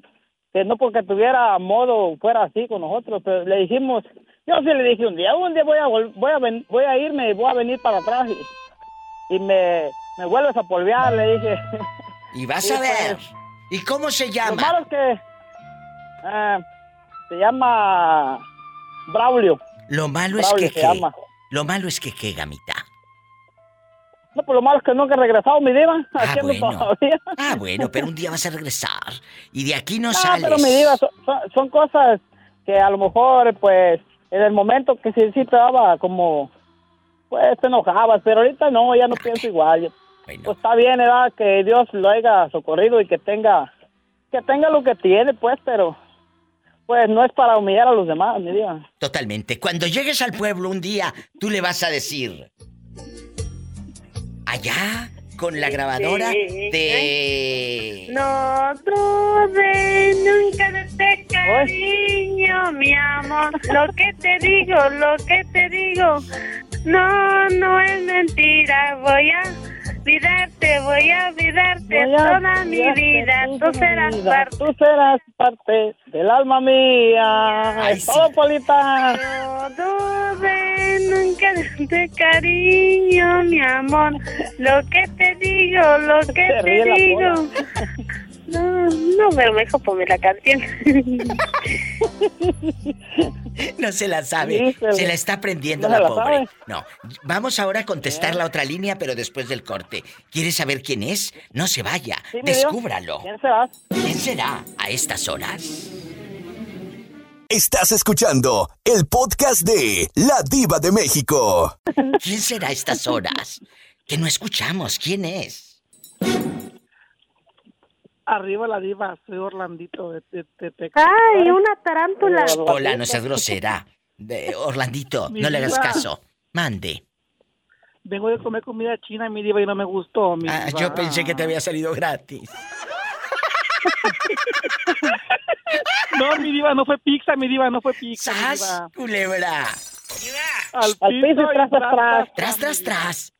que no porque tuviera modo fuera así con nosotros, pero le dijimos, yo sí le dije un día, un día voy a, vol- voy a, ven- voy a irme y voy a venir para atrás y, y me, me vuelves a polvear, le dije. <laughs> Y vas a ver. pues. ¿Y cómo se Lo llama? malo es que ah, se llama Braulio. Lo malo es Braulio que se qué. llama. Lo malo es que qué, gamita. No, pues lo malo es que nunca he regresado, mi diva. Aquí ando bueno. todavía. Ah, bueno, pero un día vas a regresar. Y de aquí no, No, sales. pero mi diva, son, son- cosas que a lo mejor, pues, en el momento que sí, sí te daba como, pues, te enojabas, pero ahorita no, ya no pienso igual. Pues está bien, ¿verdad? Que Dios lo haya socorrido y que tenga, que tenga lo que tiene, pues, pero, pues, no es para humillar a los demás, mi diva. Totalmente. Cuando llegues al pueblo un día, tú le vas a decir. Allá, con la grabadora de. No dudes nunca de este cariño, mi amor. Lo que te digo, lo que te digo, no, no es mentira. Voy a olvidarte, voy a olvidarte Voy a toda mi vida. Tú serás vida. parte. Tú serás parte del alma mía. es todo, Polita. No dudes nunca te cariño, mi amor. Lo que te digo, lo <laughs> que te la digo. <laughs> No, no me dejo poner la canción. No se la sabe. Se la está aprendiendo No la pobre. sabe. No. Vamos ahora a contestar la otra línea, pero después del corte. ¿Quieres saber quién es? No se vaya. Sí. Descúbralo. ¿Quién será? ¿Quién será a estas horas? Estás escuchando el podcast de La Diva de México. ¿Quién será a estas horas? Que no escuchamos. ¿Quién es? Arriba la diva, soy Orlandito de, de. Ay, una tarántula. Hola, no seas grosera. De- Orlandito, Mi no le hagas diva. caso. Mande. Vengo de comer comida china, mi diva, y no me gustó. Mi Ah, diva. yo pensé que te había salido gratis. No, mi diva, no fue pizza, mi diva, no fue pizza. mi ¡Sas, diva. culebra! Al, Al piso y tras, tras, tras. Tras, tras, tras.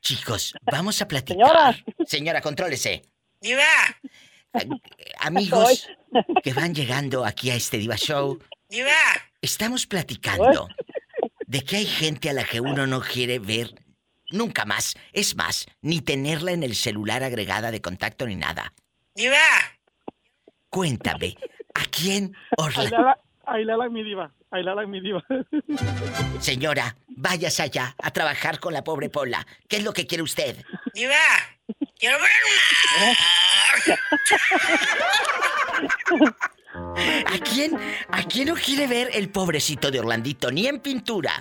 Chicos, vamos a platicar. Señora. Señora, contrólese. Eh, Amigos que van llegando aquí a este Diva Show. Estamos platicando de que hay gente a la que uno no quiere ver nunca más. Es más, ni tenerla en el celular agregada de contacto ni nada. Cuéntame, ¿a quién Ahí Orla? le habla- Ahí le habla mi diva, habla mi diva. Señora, vayas allá a trabajar con la pobre Pola. ¿Qué es lo que quiere usted? Diva, quiero ver ¿A quién, ¿A quién no quiere ver el pobrecito de Orlandito? Ni en pintura.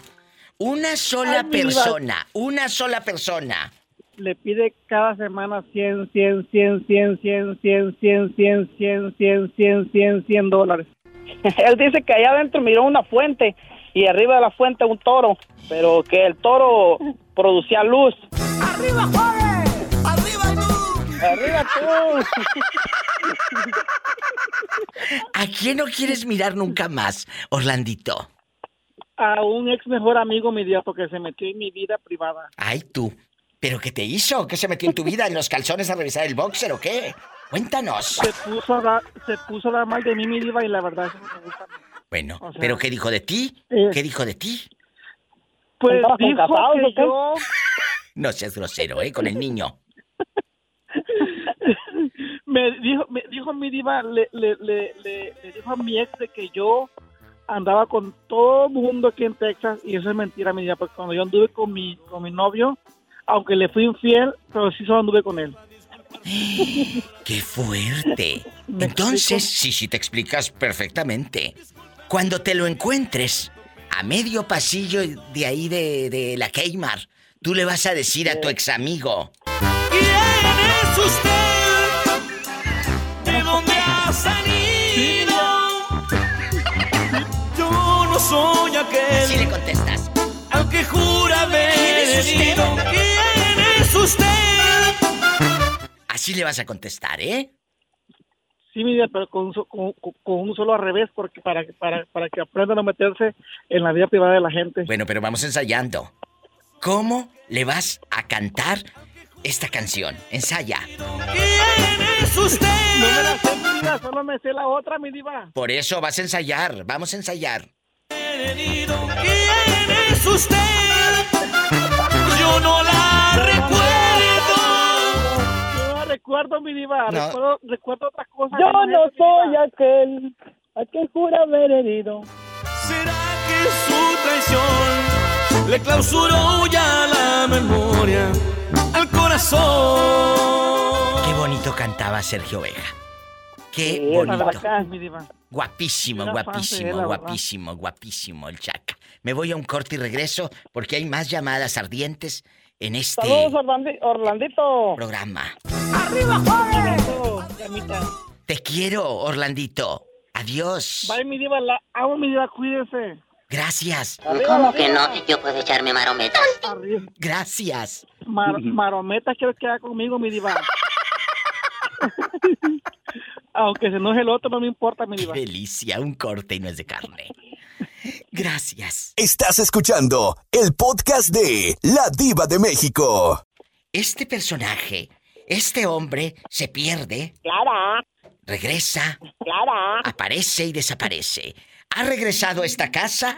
Una sola Ay, persona, una sola persona. Le pide cada semana 100, 100, 100, 100, 100, 100, 100, 100, 100, 100, 100, 100, 100 dólares. Él dice que allá adentro miró una fuente y arriba de la fuente un toro, pero que el toro producía luz. ¡Arriba, Juárez! ¡Arriba tú! ¿A quién no quieres mirar nunca más, Orlandito? A un ex mejor amigo, mi diva, porque se metió en mi vida privada. Ay, tú. ¿Pero qué te hizo? ¿Qué se metió en tu vida? ¿En los calzones a revisar el boxer o qué? Cuéntanos. Se puso a dar, se puso a dar mal de mí, mi diva, y la verdad eso no me gusta. Bueno, O sea, ¿pero qué dijo de ti? eh, ¿Qué dijo de ti? Pues ¿Estabas con dijo que yo... <laughs> No seas grosero, ¿eh? Con el niño. <laughs> me dijo, me dijo mi diva, le, le, le, dijo a mi ex de que yo andaba con todo el mundo aquí en Texas y eso es mentira, mi diva, porque cuando yo anduve con mi, con mi novio, aunque le fui infiel, pero sí solo anduve con él. <gasps> ¡Qué fuerte! Entonces, sí, sí, te explicas perfectamente. Cuando te lo encuentres a medio pasillo de ahí de, de la Keymar, tú le vas a decir a tu ex amigo. Dónde ha salido? Yo no soy aquel. Así le contestas. Al que jura haber ¿Quién es usted? herido. ¿Quién es usted? Así le vas a contestar, ¿eh? Sí, mi diva, pero con con, con- un solo al revés, porque para, para, para que aprendan a meterse en la vida privada de la gente. Bueno, pero vamos ensayando. ¿Cómo le vas a cantar esta canción? Ensaya. ¿Quién es usted? No me la sé, diva, solo me sé la otra, mi diva. Por eso vas a ensayar. Vamos a ensayar. ¿Quién es usted? Yo no la recuerdo. Yo no recuerdo, mi diva, No. recuerdo, recuerdo otras cosas. Yo no mi soy aquel al que jura haber herido. ¿Será que su traición le clausuró ya la memoria al corazón? Qué bonito cantaba Sergio Vega. Qué Sí, bonito. Mi diva. Guapísimo, Era guapísimo, guapísimo, guapísimo el Chaca. Me voy a un corte y regreso porque hay más llamadas ardientes en este Saludos, Orlandi- Orlandito. programa. ¡Arriba. Te quiero, Orlandito. Adiós. Bye, mi diva, la amo, mi diva, cuídense. Gracias. ¿Cómo que no? Yo puedo echarme marometas. Arriba. Gracias. Mar- marometa quiero quedar conmigo, mi diva. <laughs> Aunque se enoje el otro, no me importa, mi Qué diva. delicia, un corte y no es de carne. <laughs> Gracias. Estás escuchando el podcast de La Diva de México. Este personaje, este hombre, se pierde, Clara, regresa, Clara. aparece y desaparece. Ha regresado a esta casa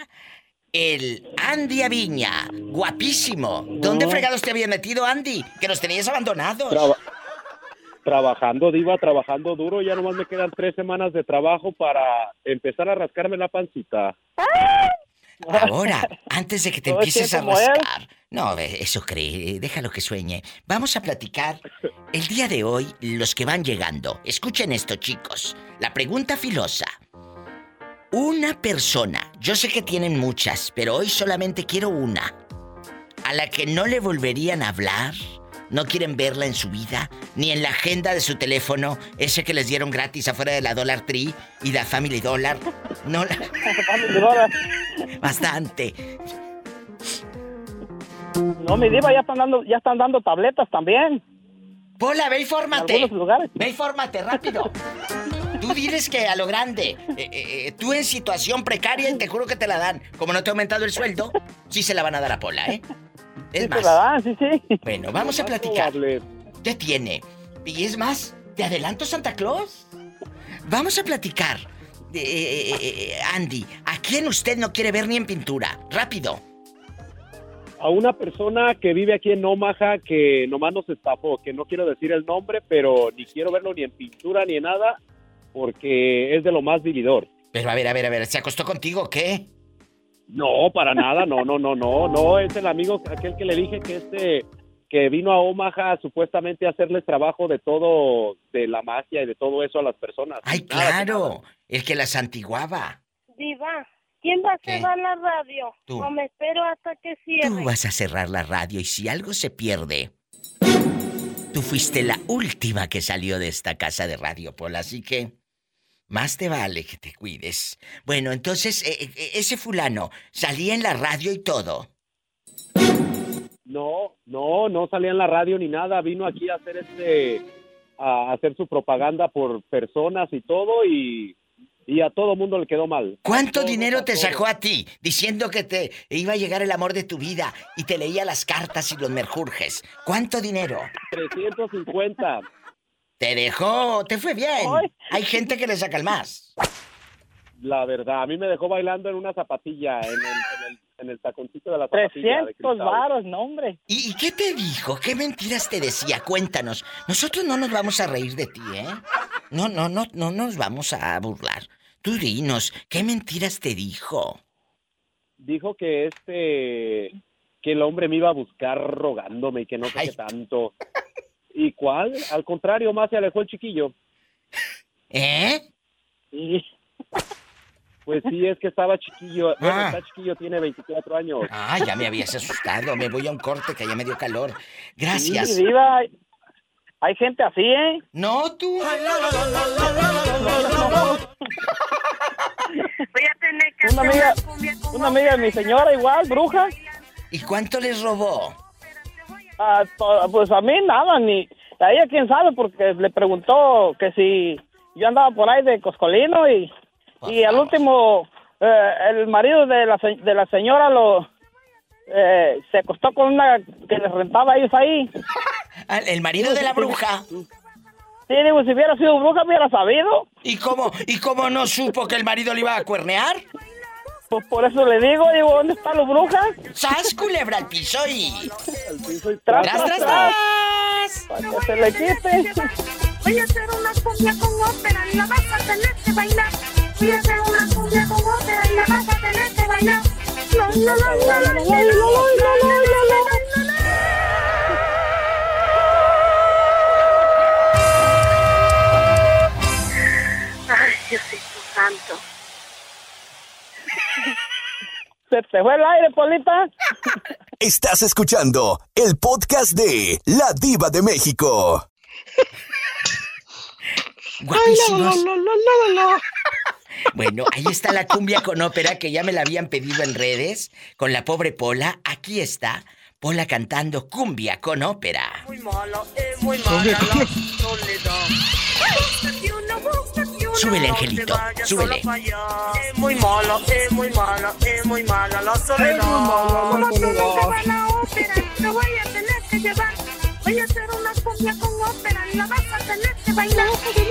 el Andy Aviña, guapísimo. ¿Dónde fregados te había metido, Andy? Que nos tenías abandonados. Traba- trabajando, Diva, trabajando duro. Ya nomás me quedan tres semanas de trabajo para empezar a rascarme la pancita. Ahora, antes de que te empieces a rascar. No, eso cree, déjalo que sueñe. Vamos a platicar el día de hoy, los que van llegando. Escuchen esto, chicos. La pregunta filosa. Una persona, yo sé que tienen muchas, pero hoy solamente quiero una. A la que no le volverían a hablar, no quieren verla en su vida, ni en la agenda de su teléfono, ese que les dieron gratis afuera de la Dollar Tree y la Family Dollar. No la... <laughs> Bastante. No, mi diva, ya están dando, ya están dando tabletas también. Pola, ve y fórmate. En algunos lugares. Ve y fórmate, rápido. Tú diles que a lo grande, eh, eh, eh, tú en situación precaria y te juro que te la dan. Como no te ha aumentado el sueldo, sí se la van a dar a Pola, ¿eh? Es más. dan, sí, sí. Bueno, vamos a platicar. ¿Qué tiene? Y es más, ¿te adelanto Santa Claus? Vamos a platicar. Eh, eh, eh, Andy, ¿a quién usted no quiere ver ni en pintura? Rápido. A una persona que vive aquí en Omaha que nomás nos estafó, que no quiero decir el nombre, pero ni quiero verlo ni en pintura ni en nada, porque es de lo más vividor. Pero a ver, a ver, a ver, ¿se acostó contigo o qué? No, para nada, no, no, no, no, no, es el amigo, aquel que le dije que este, que vino a Omaha supuestamente a hacerles trabajo de todo, de la magia y de todo eso a las personas. ¡Ay, Nada, claro! El que las antiguaba. Diva, ¿quién va a ¿Qué? cerrar la radio? Tú. O me espero hasta que cierre. Tú vas a cerrar la radio y si algo se pierde, tú fuiste la última que salió de esta casa de radio, Pola, así que más te vale que te cuides. Bueno, entonces, eh, eh, ese fulano salía en la radio y todo. No, no, no salía en la radio ni nada. Vino aquí a hacer este, a hacer su propaganda por personas y todo y, y a todo mundo le quedó mal. ¿Cuánto dinero te sacó a ti diciendo que te iba a llegar el amor de tu vida y te leía las cartas y los merjurjes? ¿Cuánto dinero? 350. Te dejó, te fue bien. Hay gente que le saca el más. La verdad, a mí me dejó bailando en una zapatilla, en el, en el, en el taconcito de la zapatilla. de 300 cristal. varos, no, hombre. ¿Y, y qué te dijo? ¿Qué mentiras te decía? Cuéntanos. Nosotros no nos vamos a reír de ti, ¿eh? No, no, no, no nos vamos a burlar. Tú dinos, ¿qué mentiras te dijo? Dijo que este, que el hombre me iba a buscar rogándome y que no sé qué tanto. ¿Y cuál? Al contrario, más se alejó el chiquillo. ¿Eh? Sí. Pues sí, es que estaba chiquillo. Bueno, Ah. está chiquillo, tiene 24 años. Ah, ya me habías asustado. Me voy a un corte que ya me dio calor. Gracias. Sí, diva, hay- hay gente así, ¿eh? No, tú. Voy a tener que Una hacer amiga, una una amiga de mi señora igual, bruja. ¿Y cuánto les robó? Ah, pues a mí nada, ni a ella quién sabe, porque le preguntó que si yo andaba por ahí de coscolino y, y al último eh, el marido de la, de la señora lo eh, se acostó con una que les rentaba a ellos ahí. <laughs> Ah, ¿El marido de la bruja? Sí, digo, si hubiera sido bruja hubiera sabido. ¿Y cómo, ¿Y cómo no supo que el marido le iba a cuernear? Pues por eso le digo, digo, ¿dónde están los brujas? ¡Sas, culebra al piso y... Tras, ¡Tras, tras, tras! Para que se le quite. Voy a hacer una cumbia con ópera y la vas a tener que bailar. Voy a hacer una cumbia con ópera y la vas a tener que bailar. La, la, la, la, la, la, la, la, la, la, la, la, la, la. Ay, Diosito santo. ¿Se te fue el aire, Polita? <laughs> Estás escuchando el podcast de La Diva de México. Guapísimos. Bueno, ahí está la cumbia con ópera que ya me la habían pedido en redes con la pobre Pola. Aquí está Pola cantando cumbia con ópera. Muy mala, es muy mala la soledad. Súbele, angelito, súbele. Es muy mala, es muy mala, es muy mala la soledad. Como tú no te vas a la ópera, te voy a tener que llevar. Voy a hacer una cumbia con ópera y la vas a tener que bailar.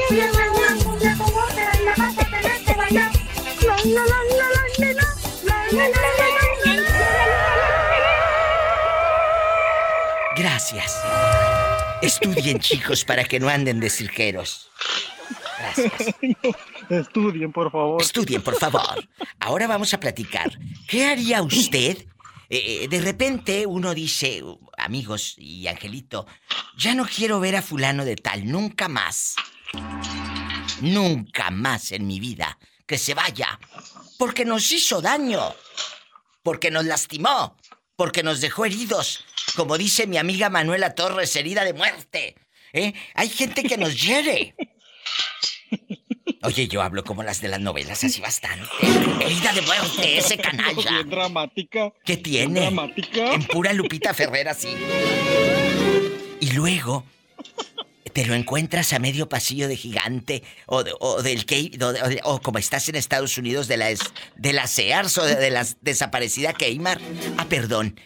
Voy a hacer una cumbia con ópera y la vas a tener que bailar. La, la, la, la, la, la, la, la, la, la, Gracias. Estudien, chicos, para que no anden de cirqueros. Gracias. <laughs> Estudien, por favor. Estudien, por favor. Ahora vamos a platicar. ¿Qué haría usted? Eh, eh, de repente uno dice, amigos y Angelito, ya no quiero ver a fulano de tal, nunca más. Nunca más en mi vida. Que se vaya. Porque nos hizo daño. Porque nos lastimó. Porque nos dejó heridos. Como dice mi amiga Manuela Torres, herida de muerte. ¿Eh? Hay gente que nos hiere. <laughs> <laughs> Oye, yo hablo como las de las novelas, así bastante. Herida de muerte, ese canalla. Bien dramática. ¿Qué tiene? dramática. En pura Lupita Ferrer así. Y luego te lo encuentras a medio pasillo de gigante o, de- o del Key o, de- o como estás en Estados Unidos de la de la Sears o de, de la desaparecida Keymar. Ah, perdón.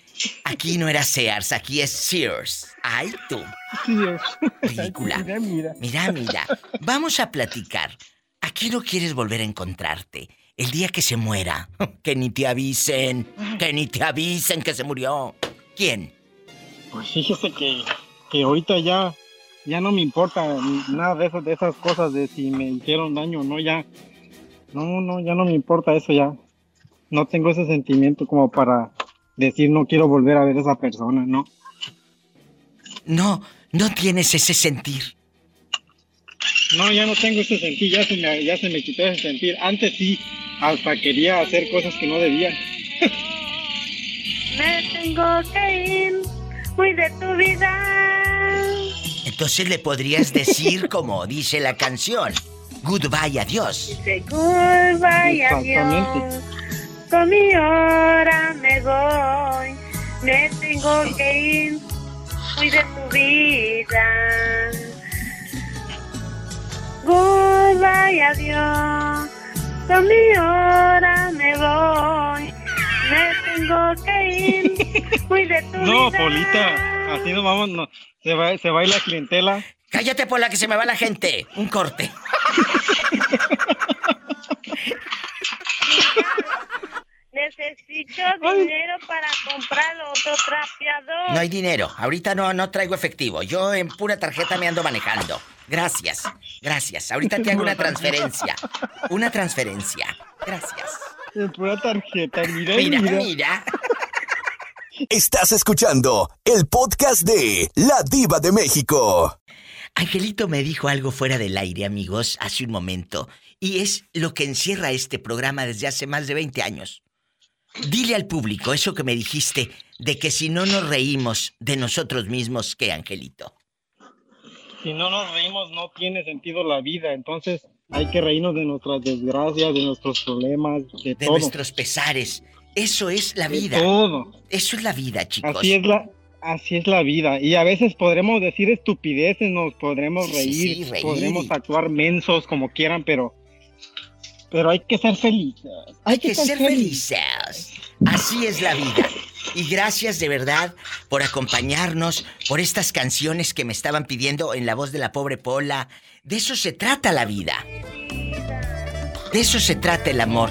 Aquí no era Sears, aquí es Sears. Ay, tú. Ridícula. Mira, mira. Mira, mira. Vamos a platicar. ¿A qué no quieres volver a encontrarte? El día que se muera. <laughs> Que ni te avisen. Que ni te avisen que se murió. ¿Quién? Pues fíjese que, que ahorita ya, ya no me importa nada de, eso, de esas cosas de si me hicieron daño o no, ya. No, no, ya no me importa eso ya. No tengo ese sentimiento como para decir no quiero volver a ver a esa persona, ¿no? No, no tienes ese sentir. No, ya no tengo ese sentir, ya se me, ya se me quitó ese sentir. Antes sí, hasta quería hacer cosas que no debía. Me tengo que ir muy de tu vida. Entonces le podrías decir <laughs> como dice la canción. Goodbye, adiós. Disculpa y adiós. Con mi hora me voy. Me tengo que ir muy de tu vida. Goodbye, adiós. Con mi hora me voy. Me tengo que ir <laughs> muy de tu No, vida. Polita, así no vamos, no. Se va, se va la clientela. Cállate por la que se me va la gente. Un corte. <laughs> Necesito dinero para comprar otro trapeador. No hay dinero. Ahorita no, no traigo efectivo. Yo en pura tarjeta me ando manejando. Gracias. Gracias. Ahorita te hago una transferencia. Una transferencia. Gracias. En pura tarjeta, mira, Mira, mira. mira. Estás escuchando el podcast de La Diva de México. Angelito me dijo algo fuera del aire, amigos, hace un momento, y es lo que encierra este programa desde hace más de 20 años. Dile al público eso que me dijiste, de que si no nos reímos de nosotros mismos, ¿qué, Angelito? Si no nos reímos, no tiene sentido la vida. Entonces, hay que reírnos de nuestras desgracias, de nuestros problemas, de, De todo. nuestros pesares. Eso es la De vida. todo. Eso es la vida, chicos. Así es la, así es la vida. Y a veces podremos decir estupideces, nos podremos Sí, reír, sí, reír podremos actuar mensos como quieran, pero, pero hay que ser felices. Hay que ser felices. Así es la vida. Y gracias de verdad por acompañarnos, por estas canciones que me estaban pidiendo en la voz de la pobre Pola. De eso se trata la vida. De eso se trata el amor.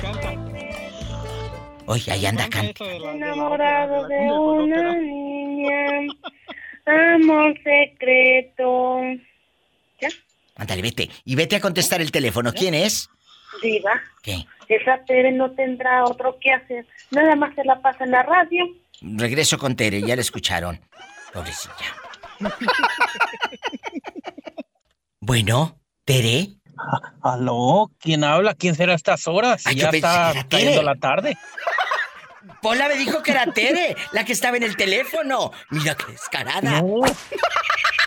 Oye, ahí anda canta. Enamorado de una niña. Amor secreto. Ándale, vete. Y vete a contestar el teléfono. ¿Quién es? Diva. ¿Qué? Esa Tere no tendrá otro que hacer. Nada más se la pasa en la radio. Regreso con Tere, ya la escucharon. Pobrecilla. <laughs> Bueno, Tere. ¿Aló? ¿Quién habla? ¿Quién será a estas horas? Ay, ya está cayendo la tarde. Pola me dijo que era Tere, la que estaba en el teléfono. Mira qué descarada. No.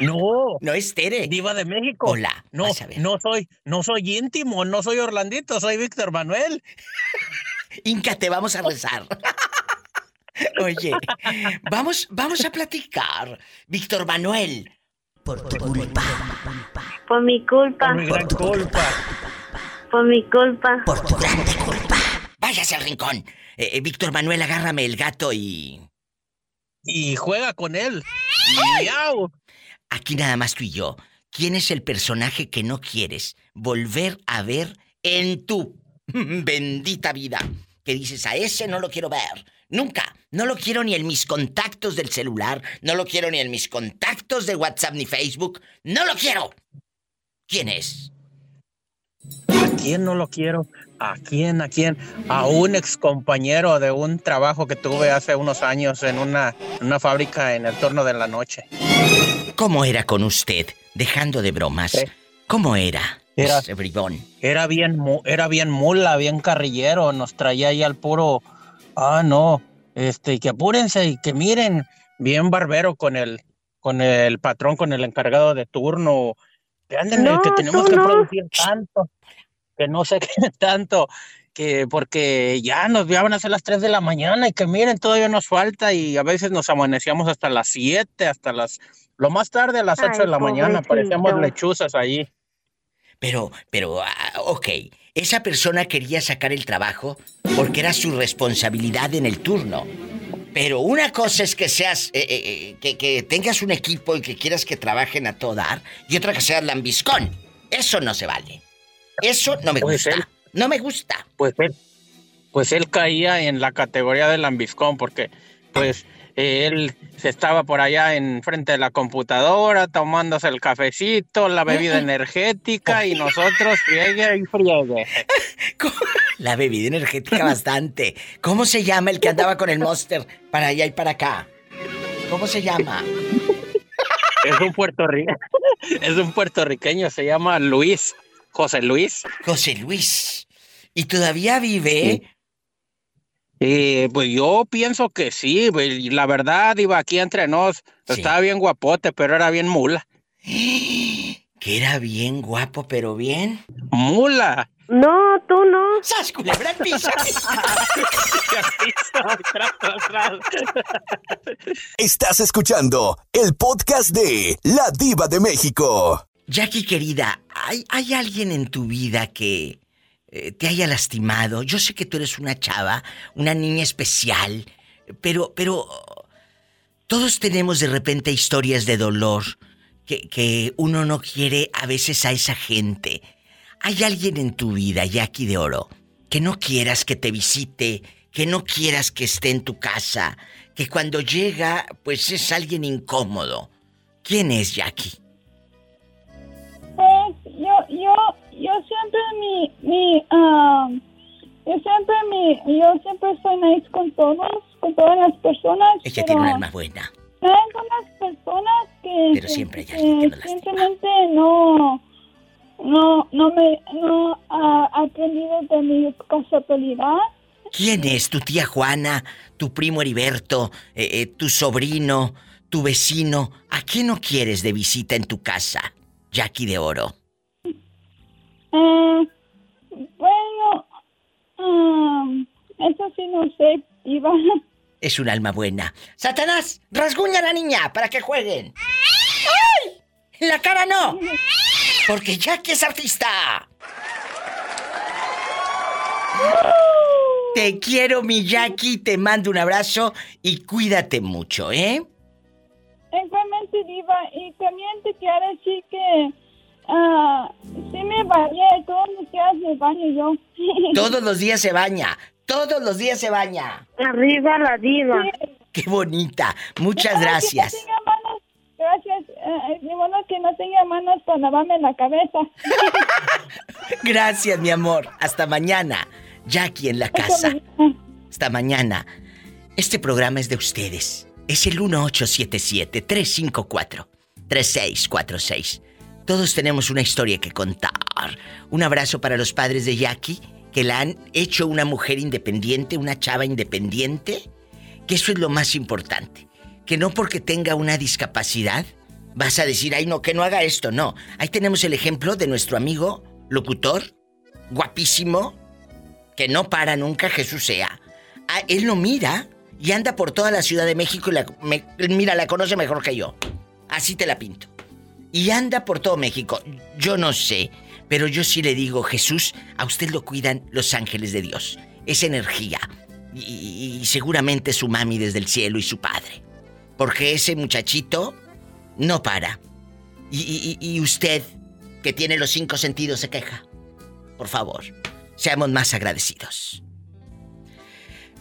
No. No es Tere. Diva de México. Hola. No, no soy, no soy íntimo, no soy Orlandito, soy Víctor Manuel. Inca, te vamos a rezar. Oye, vamos, vamos a platicar. Víctor Manuel, por tu culpa. Por mi culpa. Por mi gran culpa. Por mi culpa. Por tu grande culpa. Váyase al rincón. Eh, eh, Víctor Manuel, agárrame el gato y. Y juega con él. ¡Miau! Aquí nada más tú y yo. ¿Quién es el personaje que no quieres volver a ver en tu <laughs> bendita vida? que dices, a ese no lo quiero ver. Nunca. No lo quiero ni en mis contactos del celular, no lo quiero ni en mis contactos de WhatsApp ni Facebook. No lo quiero. ¿Quién es? ¿A quién no lo quiero? ¿A quién? ¿A quién? A un ex compañero de un trabajo que tuve hace unos años en una, una fábrica en el turno de la noche. ¿Cómo era con usted? Dejando de bromas. ¿Cómo era? Era, ese bribón? Era bien, era bien mula, bien carrillero. Nos traía ahí al puro. Ah, no. Este, que apúrense y que miren. Bien barbero con el, con el patrón, con el encargado de turno. Que anden, No, que tenemos que no. producir tanto. Que no sé <laughs> qué tanto. Que porque ya nos van a ser las 3 de la mañana y que miren, todavía nos falta y a veces nos amanecíamos hasta las 7, hasta las. Lo más tarde a las 8 Ay, de la mañana. Parecíamos lechuzas ahí. Pero, pero, ah, ok. Esa persona quería sacar el trabajo porque era su responsabilidad en el turno. Pero una cosa es que seas, eh, eh, eh, que, que tengas un equipo y que quieras que trabajen a todo dar, y otra que seas lambiscón. Eso no se vale. Eso no me Pues gusta. él- No me gusta. Pues él, pues él caía en la categoría del lambiscón porque pues él se estaba por allá en frente de la computadora tomándose el cafecito, la bebida energética y nosotros friegue y friegue. <laughs> La bebida energética bastante. ¿Cómo se llama el que andaba con el Monster para allá y para acá? ¿Cómo se llama? Es un puertorriqueño, <laughs> es un puertorriqueño, se llama Luis, José Luis. José Luis. ¿Y todavía vive? Eh, pues yo pienso que sí, pues, la verdad iba aquí entre nos, estaba bien guapote, pero era bien mula. <gasps> Que era bien guapo, pero bien. Mula. No, tú no. ¡Sas, culebra <laughs> piso! Estás escuchando el podcast de La Diva de México. Jackie querida, ¿hay, hay alguien en tu vida que eh, te haya lastimado? Yo sé que tú eres una chava, una niña especial, pero, pero todos tenemos de repente historias de dolor que, que uno no quiere a veces a esa gente. ¿Hay alguien en tu vida, Jackie de Oro, que no quieras que te visite, que no quieras que esté en tu casa, que cuando llega, pues es alguien incómodo? ¿Quién es Jackie? Siempre mi, mi, ah, yo siempre mi, yo siempre soy nice con todos, con todas las personas. Ella pero tiene un alma buena. Hay algunas personas que, Pero siempre que que simplemente no, no, no me, no ha aprendido de mi responsabilidad. ¿Quién es tu tía Juana, tu primo Heriberto, eh, eh, tu sobrino, tu vecino? ¿A quién no quieres de visita en tu casa, Jackie de Oro? Eh, bueno, ah, eso sí no sé, Iba. Es un alma buena. Satanás, rasguña a la niña para que jueguen. ¡Ay! La cara no. Porque Jackie es artista. Te quiero, mi Jackie. Te mando un abrazo y cuídate mucho, ¿eh? Igualmente, Diva, y también te quiero decir que ah, sí me bañé, todos los días me baño yo. <laughs> Todos los días se baña. Todos los días se baña. Arriba la Diva. Qué bonita. Muchas gracias. Gracias, eh, ni modo que no tenga manos para lavarme la cabeza. <laughs> Gracias, mi amor. Hasta mañana. Jackie en la casa. Hasta mañana. Este programa es de ustedes. Es el 1877-354-3646. Todos tenemos una historia que contar. Un abrazo para los padres de Jackie, que la han hecho una mujer independiente, una chava independiente. Que eso es lo más importante. Que no porque tenga una discapacidad vas a decir, ay no, que no haga esto. No. Ahí tenemos el ejemplo de nuestro amigo locutor, guapísimo, que no para nunca, Jesús sea. Ah, él lo mira y anda por toda la Ciudad de México y mira, la conoce mejor que yo. Así te la pinto. Y anda por todo México. Yo no sé, pero yo sí le digo, Jesús, a usted lo cuidan los ángeles de Dios. Es energía. Y, seguramente su mami desde el cielo y su padre. Porque ese muchachito no para. Y, y- usted, que tiene los cinco sentidos, se queja. Por favor, seamos más agradecidos.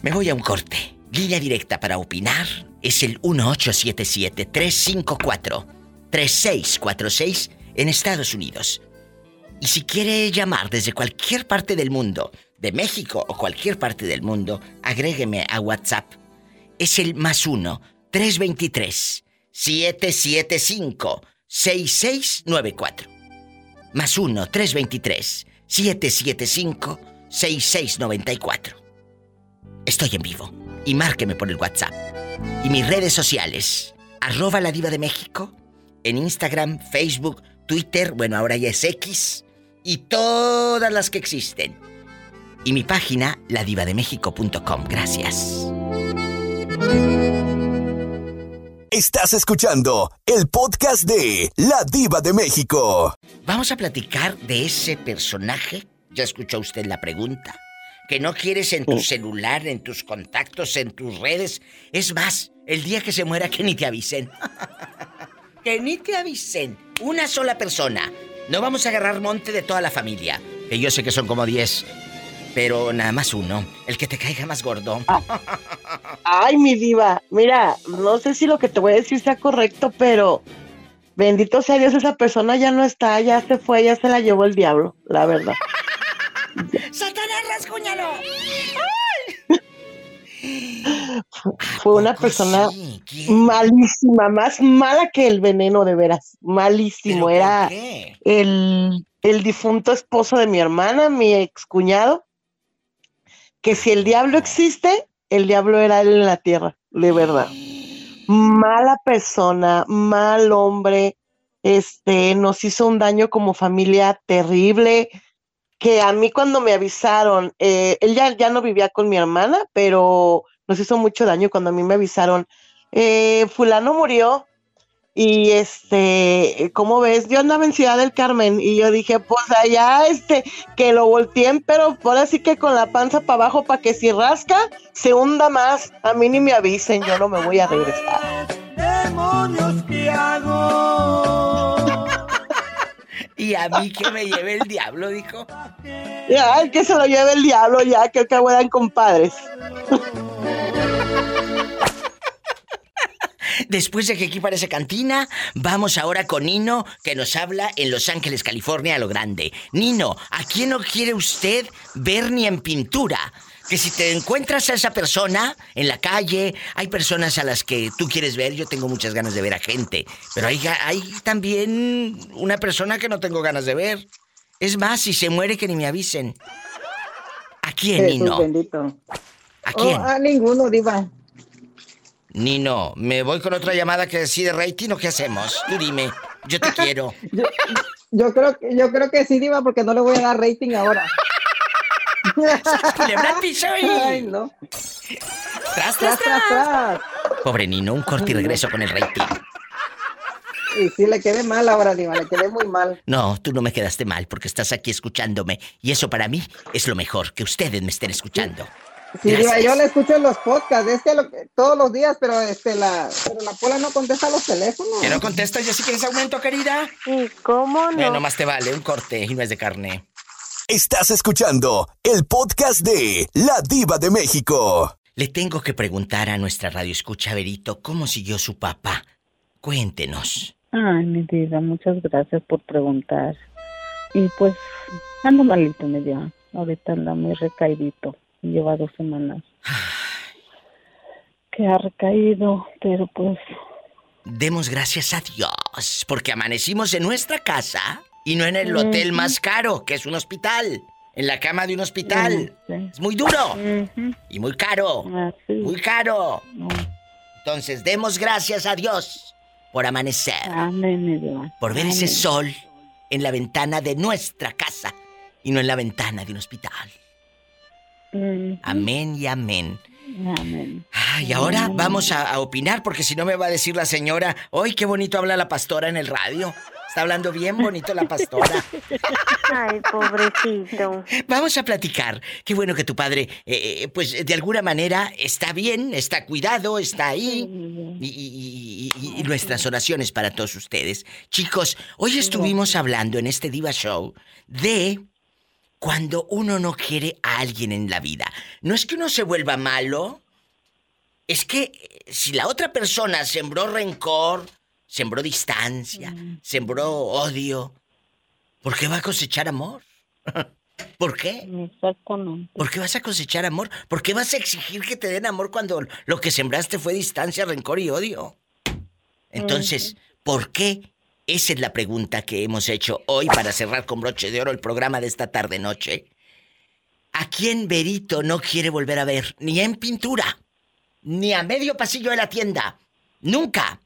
Me voy a un corte. Línea directa para opinar es el 1877-354-3646 en Estados Unidos. Y si quiere llamar desde cualquier parte del mundo, de México o cualquier parte del mundo, agrégueme a WhatsApp. Es el más 1 323 775 6694. Más 1 323 775 6694. Estoy en vivo y márqueme por el WhatsApp. Y mis redes sociales, arroba la diva de México, en Instagram, Facebook, Twitter, bueno, ahora ya es X, y todas las que existen. Y mi página, ladivademéxico.com. Gracias. Estás escuchando el podcast de La Diva de México. Vamos a platicar de ese personaje. Ya escuchó usted la pregunta. Que no quieres en tu celular, en tus contactos, en tus redes. Es más, el día que se muera que ni te avisen. <laughs> que ni te avisen. Una sola persona. No vamos a agarrar monte de toda la familia. Que yo sé que son como 10. Pero nada más uno. El que te caiga más gordo. <laughs> Ay, mi diva, mira, no sé si lo que te voy a decir sea correcto, pero bendito sea Dios, esa persona ya no está, ya se fue, ya se la llevó el diablo, la verdad. <laughs> ¡Satanás, rasguñalo! Fue una persona malísima, más mala que el veneno, de veras. Malísimo. Era el, el difunto esposo de mi hermana, mi excuñado, que si el diablo existe, el diablo era él en la tierra, de verdad. Mala persona, mal hombre, este, nos hizo un daño como familia terrible, que a mí cuando me avisaron, eh, él ya, ya no vivía con mi hermana, pero nos hizo mucho daño cuando a mí me avisaron, eh, fulano murió, y este, ¿cómo ves? Yo andaba en Ciudad del Carmen y yo dije, pues allá este, que lo volteen, pero por así que con la panza para abajo para que si rasca, se hunda más. A mí ni me avisen, yo no me voy a regresar. demonios hago? Y a mí que me lleve el diablo, dijo. Ya, que se lo lleve el diablo, ya, que acá eran compadres. Después de que aquí parece cantina, vamos ahora con Nino, que nos habla en Los Ángeles, California, a lo grande. Nino, ¿a quién no quiere usted ver ni en pintura? Que si te encuentras a esa persona en la calle, hay personas a las que tú quieres ver, yo tengo muchas ganas de ver a gente, pero hay, hay también una persona que no tengo ganas de ver. Es más, si se muere que ni me avisen. ¿A quién, Jesús Nino? bendito. ¿A quién? Oh, a ninguno, diva. Nino, ¿me voy con otra llamada que decide rating o qué hacemos? Tú dime, yo te <laughs> quiero. Yo creo, que- yo creo que sí, diva, porque no le voy a dar rating ahora. <laughs> Culebra al piso y- Ay, no. Tras, Tras, tras, tras. Pobre Nino, un corte y regreso con el rating. Y sí, le quedé mal ahora, diva, le quedé muy mal. No, tú no me quedaste mal porque estás aquí escuchándome y eso para mí es lo mejor, que ustedes me estén escuchando. Sí, diva, yo le escucho en los podcasts, es que lo- todos los días, pero este la, pero la pola no contesta los teléfonos. ¿Que no contestas? ¿Yo sí quieres aumento, querida? Sí, ¿cómo no? Bueno, más te vale, un corte y no es de carne. Estás escuchando el podcast de La Diva de México. Le tengo que preguntar a nuestra radio escucha, Verito, ¿cómo siguió su papá? Cuéntenos. Ay, mi vida, muchas gracias por preguntar. Y pues, ando malito, mi vida. Ahorita anda muy recaidito. Lleva dos semanas. Que ha recaído, pero pues, Demos gracias a Dios, porque amanecimos en nuestra casa y no en el hotel más caro, que es un hospital. En la cama de un hospital. Sí. Es muy duro. Y muy caro. Muy caro. Entonces, demos gracias a Dios por amanecer. Por ver ese sol en la ventana de nuestra casa y no en la ventana de un hospital. Amén y amén. Amén. Y ahora vamos a, a opinar porque si no me va a decir la señora, ¡ay, qué bonito habla la pastora en el radio! Está hablando bien bonito la pastora. <laughs> Ay, pobrecito. Vamos a platicar. Qué bueno que tu padre, eh, eh, pues de alguna manera está bien, está cuidado, está ahí. Y, y- y- y- y nuestras oraciones para todos ustedes. Chicos, hoy estuvimos hablando en este Diva Show de cuando uno no quiere a alguien en la vida. No es que uno se vuelva malo, es que eh, si la otra persona sembró rencor, sembró distancia, Mm. sembró odio, ¿por qué va a cosechar amor? <laughs> ¿Por qué? Exactamente. ¿Por qué vas a cosechar amor? ¿Por qué vas a exigir que te den amor cuando lo que sembraste fue distancia, rencor y odio? Entonces, ¿por qué? Esa es la pregunta que hemos hecho hoy para cerrar con broche de oro el programa de esta tarde noche. ¿A quién Berito no quiere volver a ver? Ni en pintura, ni a medio pasillo de la tienda. Nunca.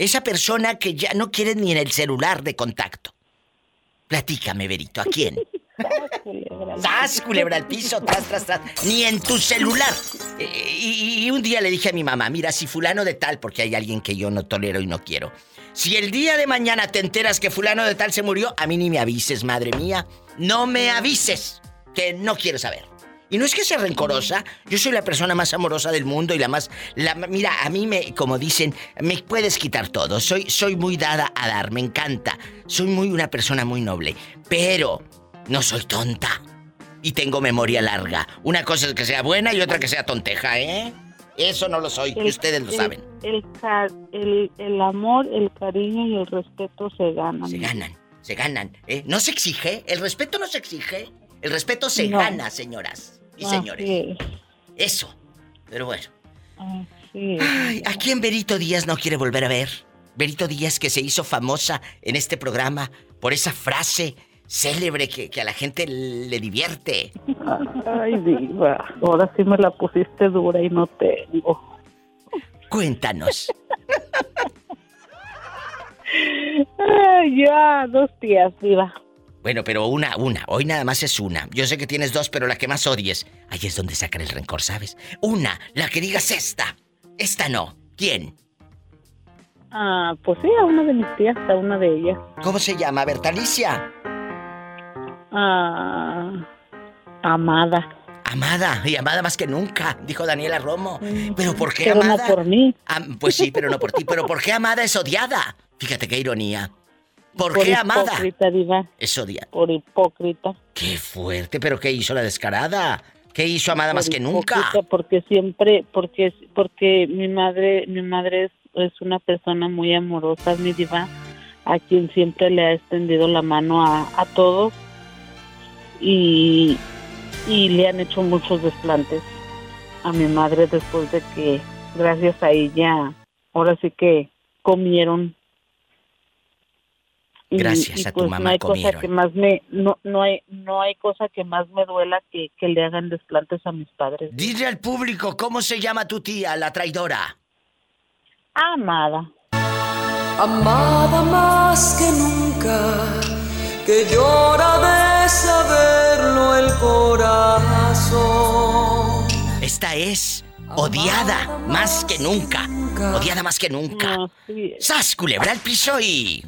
Esa persona que ya no quiere ni en el celular de contacto. Platícame, Berito, ¿a quién? ¡Sas, culebra al piso! ¡Tras, tras, tras! Ni en tu celular. Eh, y un día le dije a mi mamá, mira, si fulano de tal, porque hay alguien que yo no tolero y no quiero. Si el día de mañana te enteras que fulano de tal se murió, a mí ni me avises, madre mía. No me avises, que no quiero saber. Y no es que sea rencorosa, yo soy la persona más amorosa del mundo y la más... La, mira, a mí me, como dicen, me puedes quitar todo. Soy, soy muy dada a dar, me encanta. Soy muy una persona muy noble. Pero no soy tonta. Y tengo memoria larga. Una cosa es que sea buena y otra que sea tonteja, ¿eh? Eso no lo soy, y ustedes lo el- saben. El, el, el amor, el cariño y el respeto se ganan. Se ganan, se ganan. ¿eh? No se exige, el respeto no se exige. El respeto se No. gana, señoras y Así señores. es, Eso. Pero bueno. así es. Ay, ¿a quién Berito Díaz no quiere volver a ver? Berito Díaz que se hizo famosa en este programa por esa frase célebre que, que a la gente le divierte. Ay, diva, ahora sí me la pusiste dura y no tengo. Cuéntanos. Ay, ya, dos días, diva. Bueno, pero una, una. Hoy nada más es una. Yo sé que tienes dos, pero la que más odies. Ahí es donde sacan el rencor, ¿sabes? Una, la que digas esta. Esta no. ¿Quién? Ah, pues sí, a una de mis tías, a una de ellas. ¿Cómo se llama? Bertalicia. Ah, amada. Amada, y amada más que nunca, dijo Daniela Romo. ¿Pero por qué Pero no amada? por mí. Ah, pues sí, pero no por ti. <laughs> ¿Pero por qué amada es odiada? Fíjate qué ironía. ¿Por, Por qué amada? hipócrita, diva. Es odiada. Por hipócrita. Qué fuerte, pero ¿qué hizo la descarada? ¿Qué hizo amada más que nunca? Porque siempre, porque, porque mi madre, mi madre es, es una persona muy amorosa, mi diva, a quien siempre le ha extendido la mano a, a todos y, y le han hecho muchos desplantes a mi madre después de que, gracias a ella, ahora sí que comieron. Gracias y a tu pues mamá no hay cosa comieron. que más me no no hay no hay cosa que más me duela que, que le hagan desplantes a mis padres Dile al público cómo se llama tu tía, la traidora. amada Amada más que nunca, que llora de saberlo el corazón. Esta es odiada más que nunca. Odiada más que nunca. ¡Sas, culebra al piso y...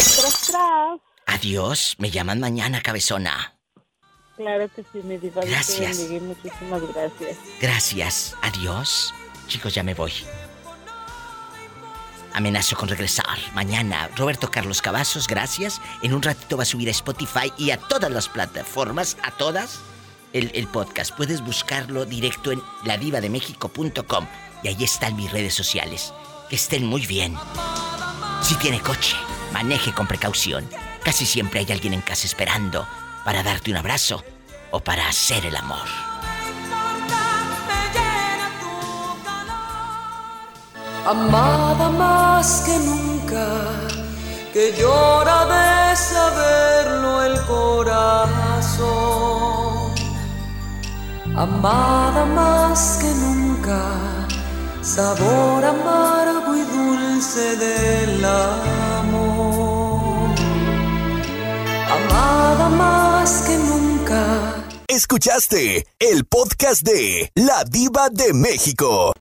tras tras tras Adiós, me llaman mañana, cabezona. claro que sí mi diva Gracias. bendiga muchísimas gracias Gracias, adiós. Chicos, ya me voy. Amenazo con regresar mañana. Roberto Carlos Cavazos, gracias. En un ratito va a subir a Spotify y a todas las plataformas, a todas, el, el podcast. Puedes buscarlo directo en ladivademexico.com y ahí están mis redes sociales. Que estén muy bien. Si tiene coche, maneje con precaución. Casi siempre hay alguien en casa esperando para darte un abrazo o para hacer el amor. Amada más que nunca, que llora de saberlo el corazón. Amada más que nunca, sabor amargo y dulce del amor. Amada más que nunca. Escuchaste el podcast de La Diva de México.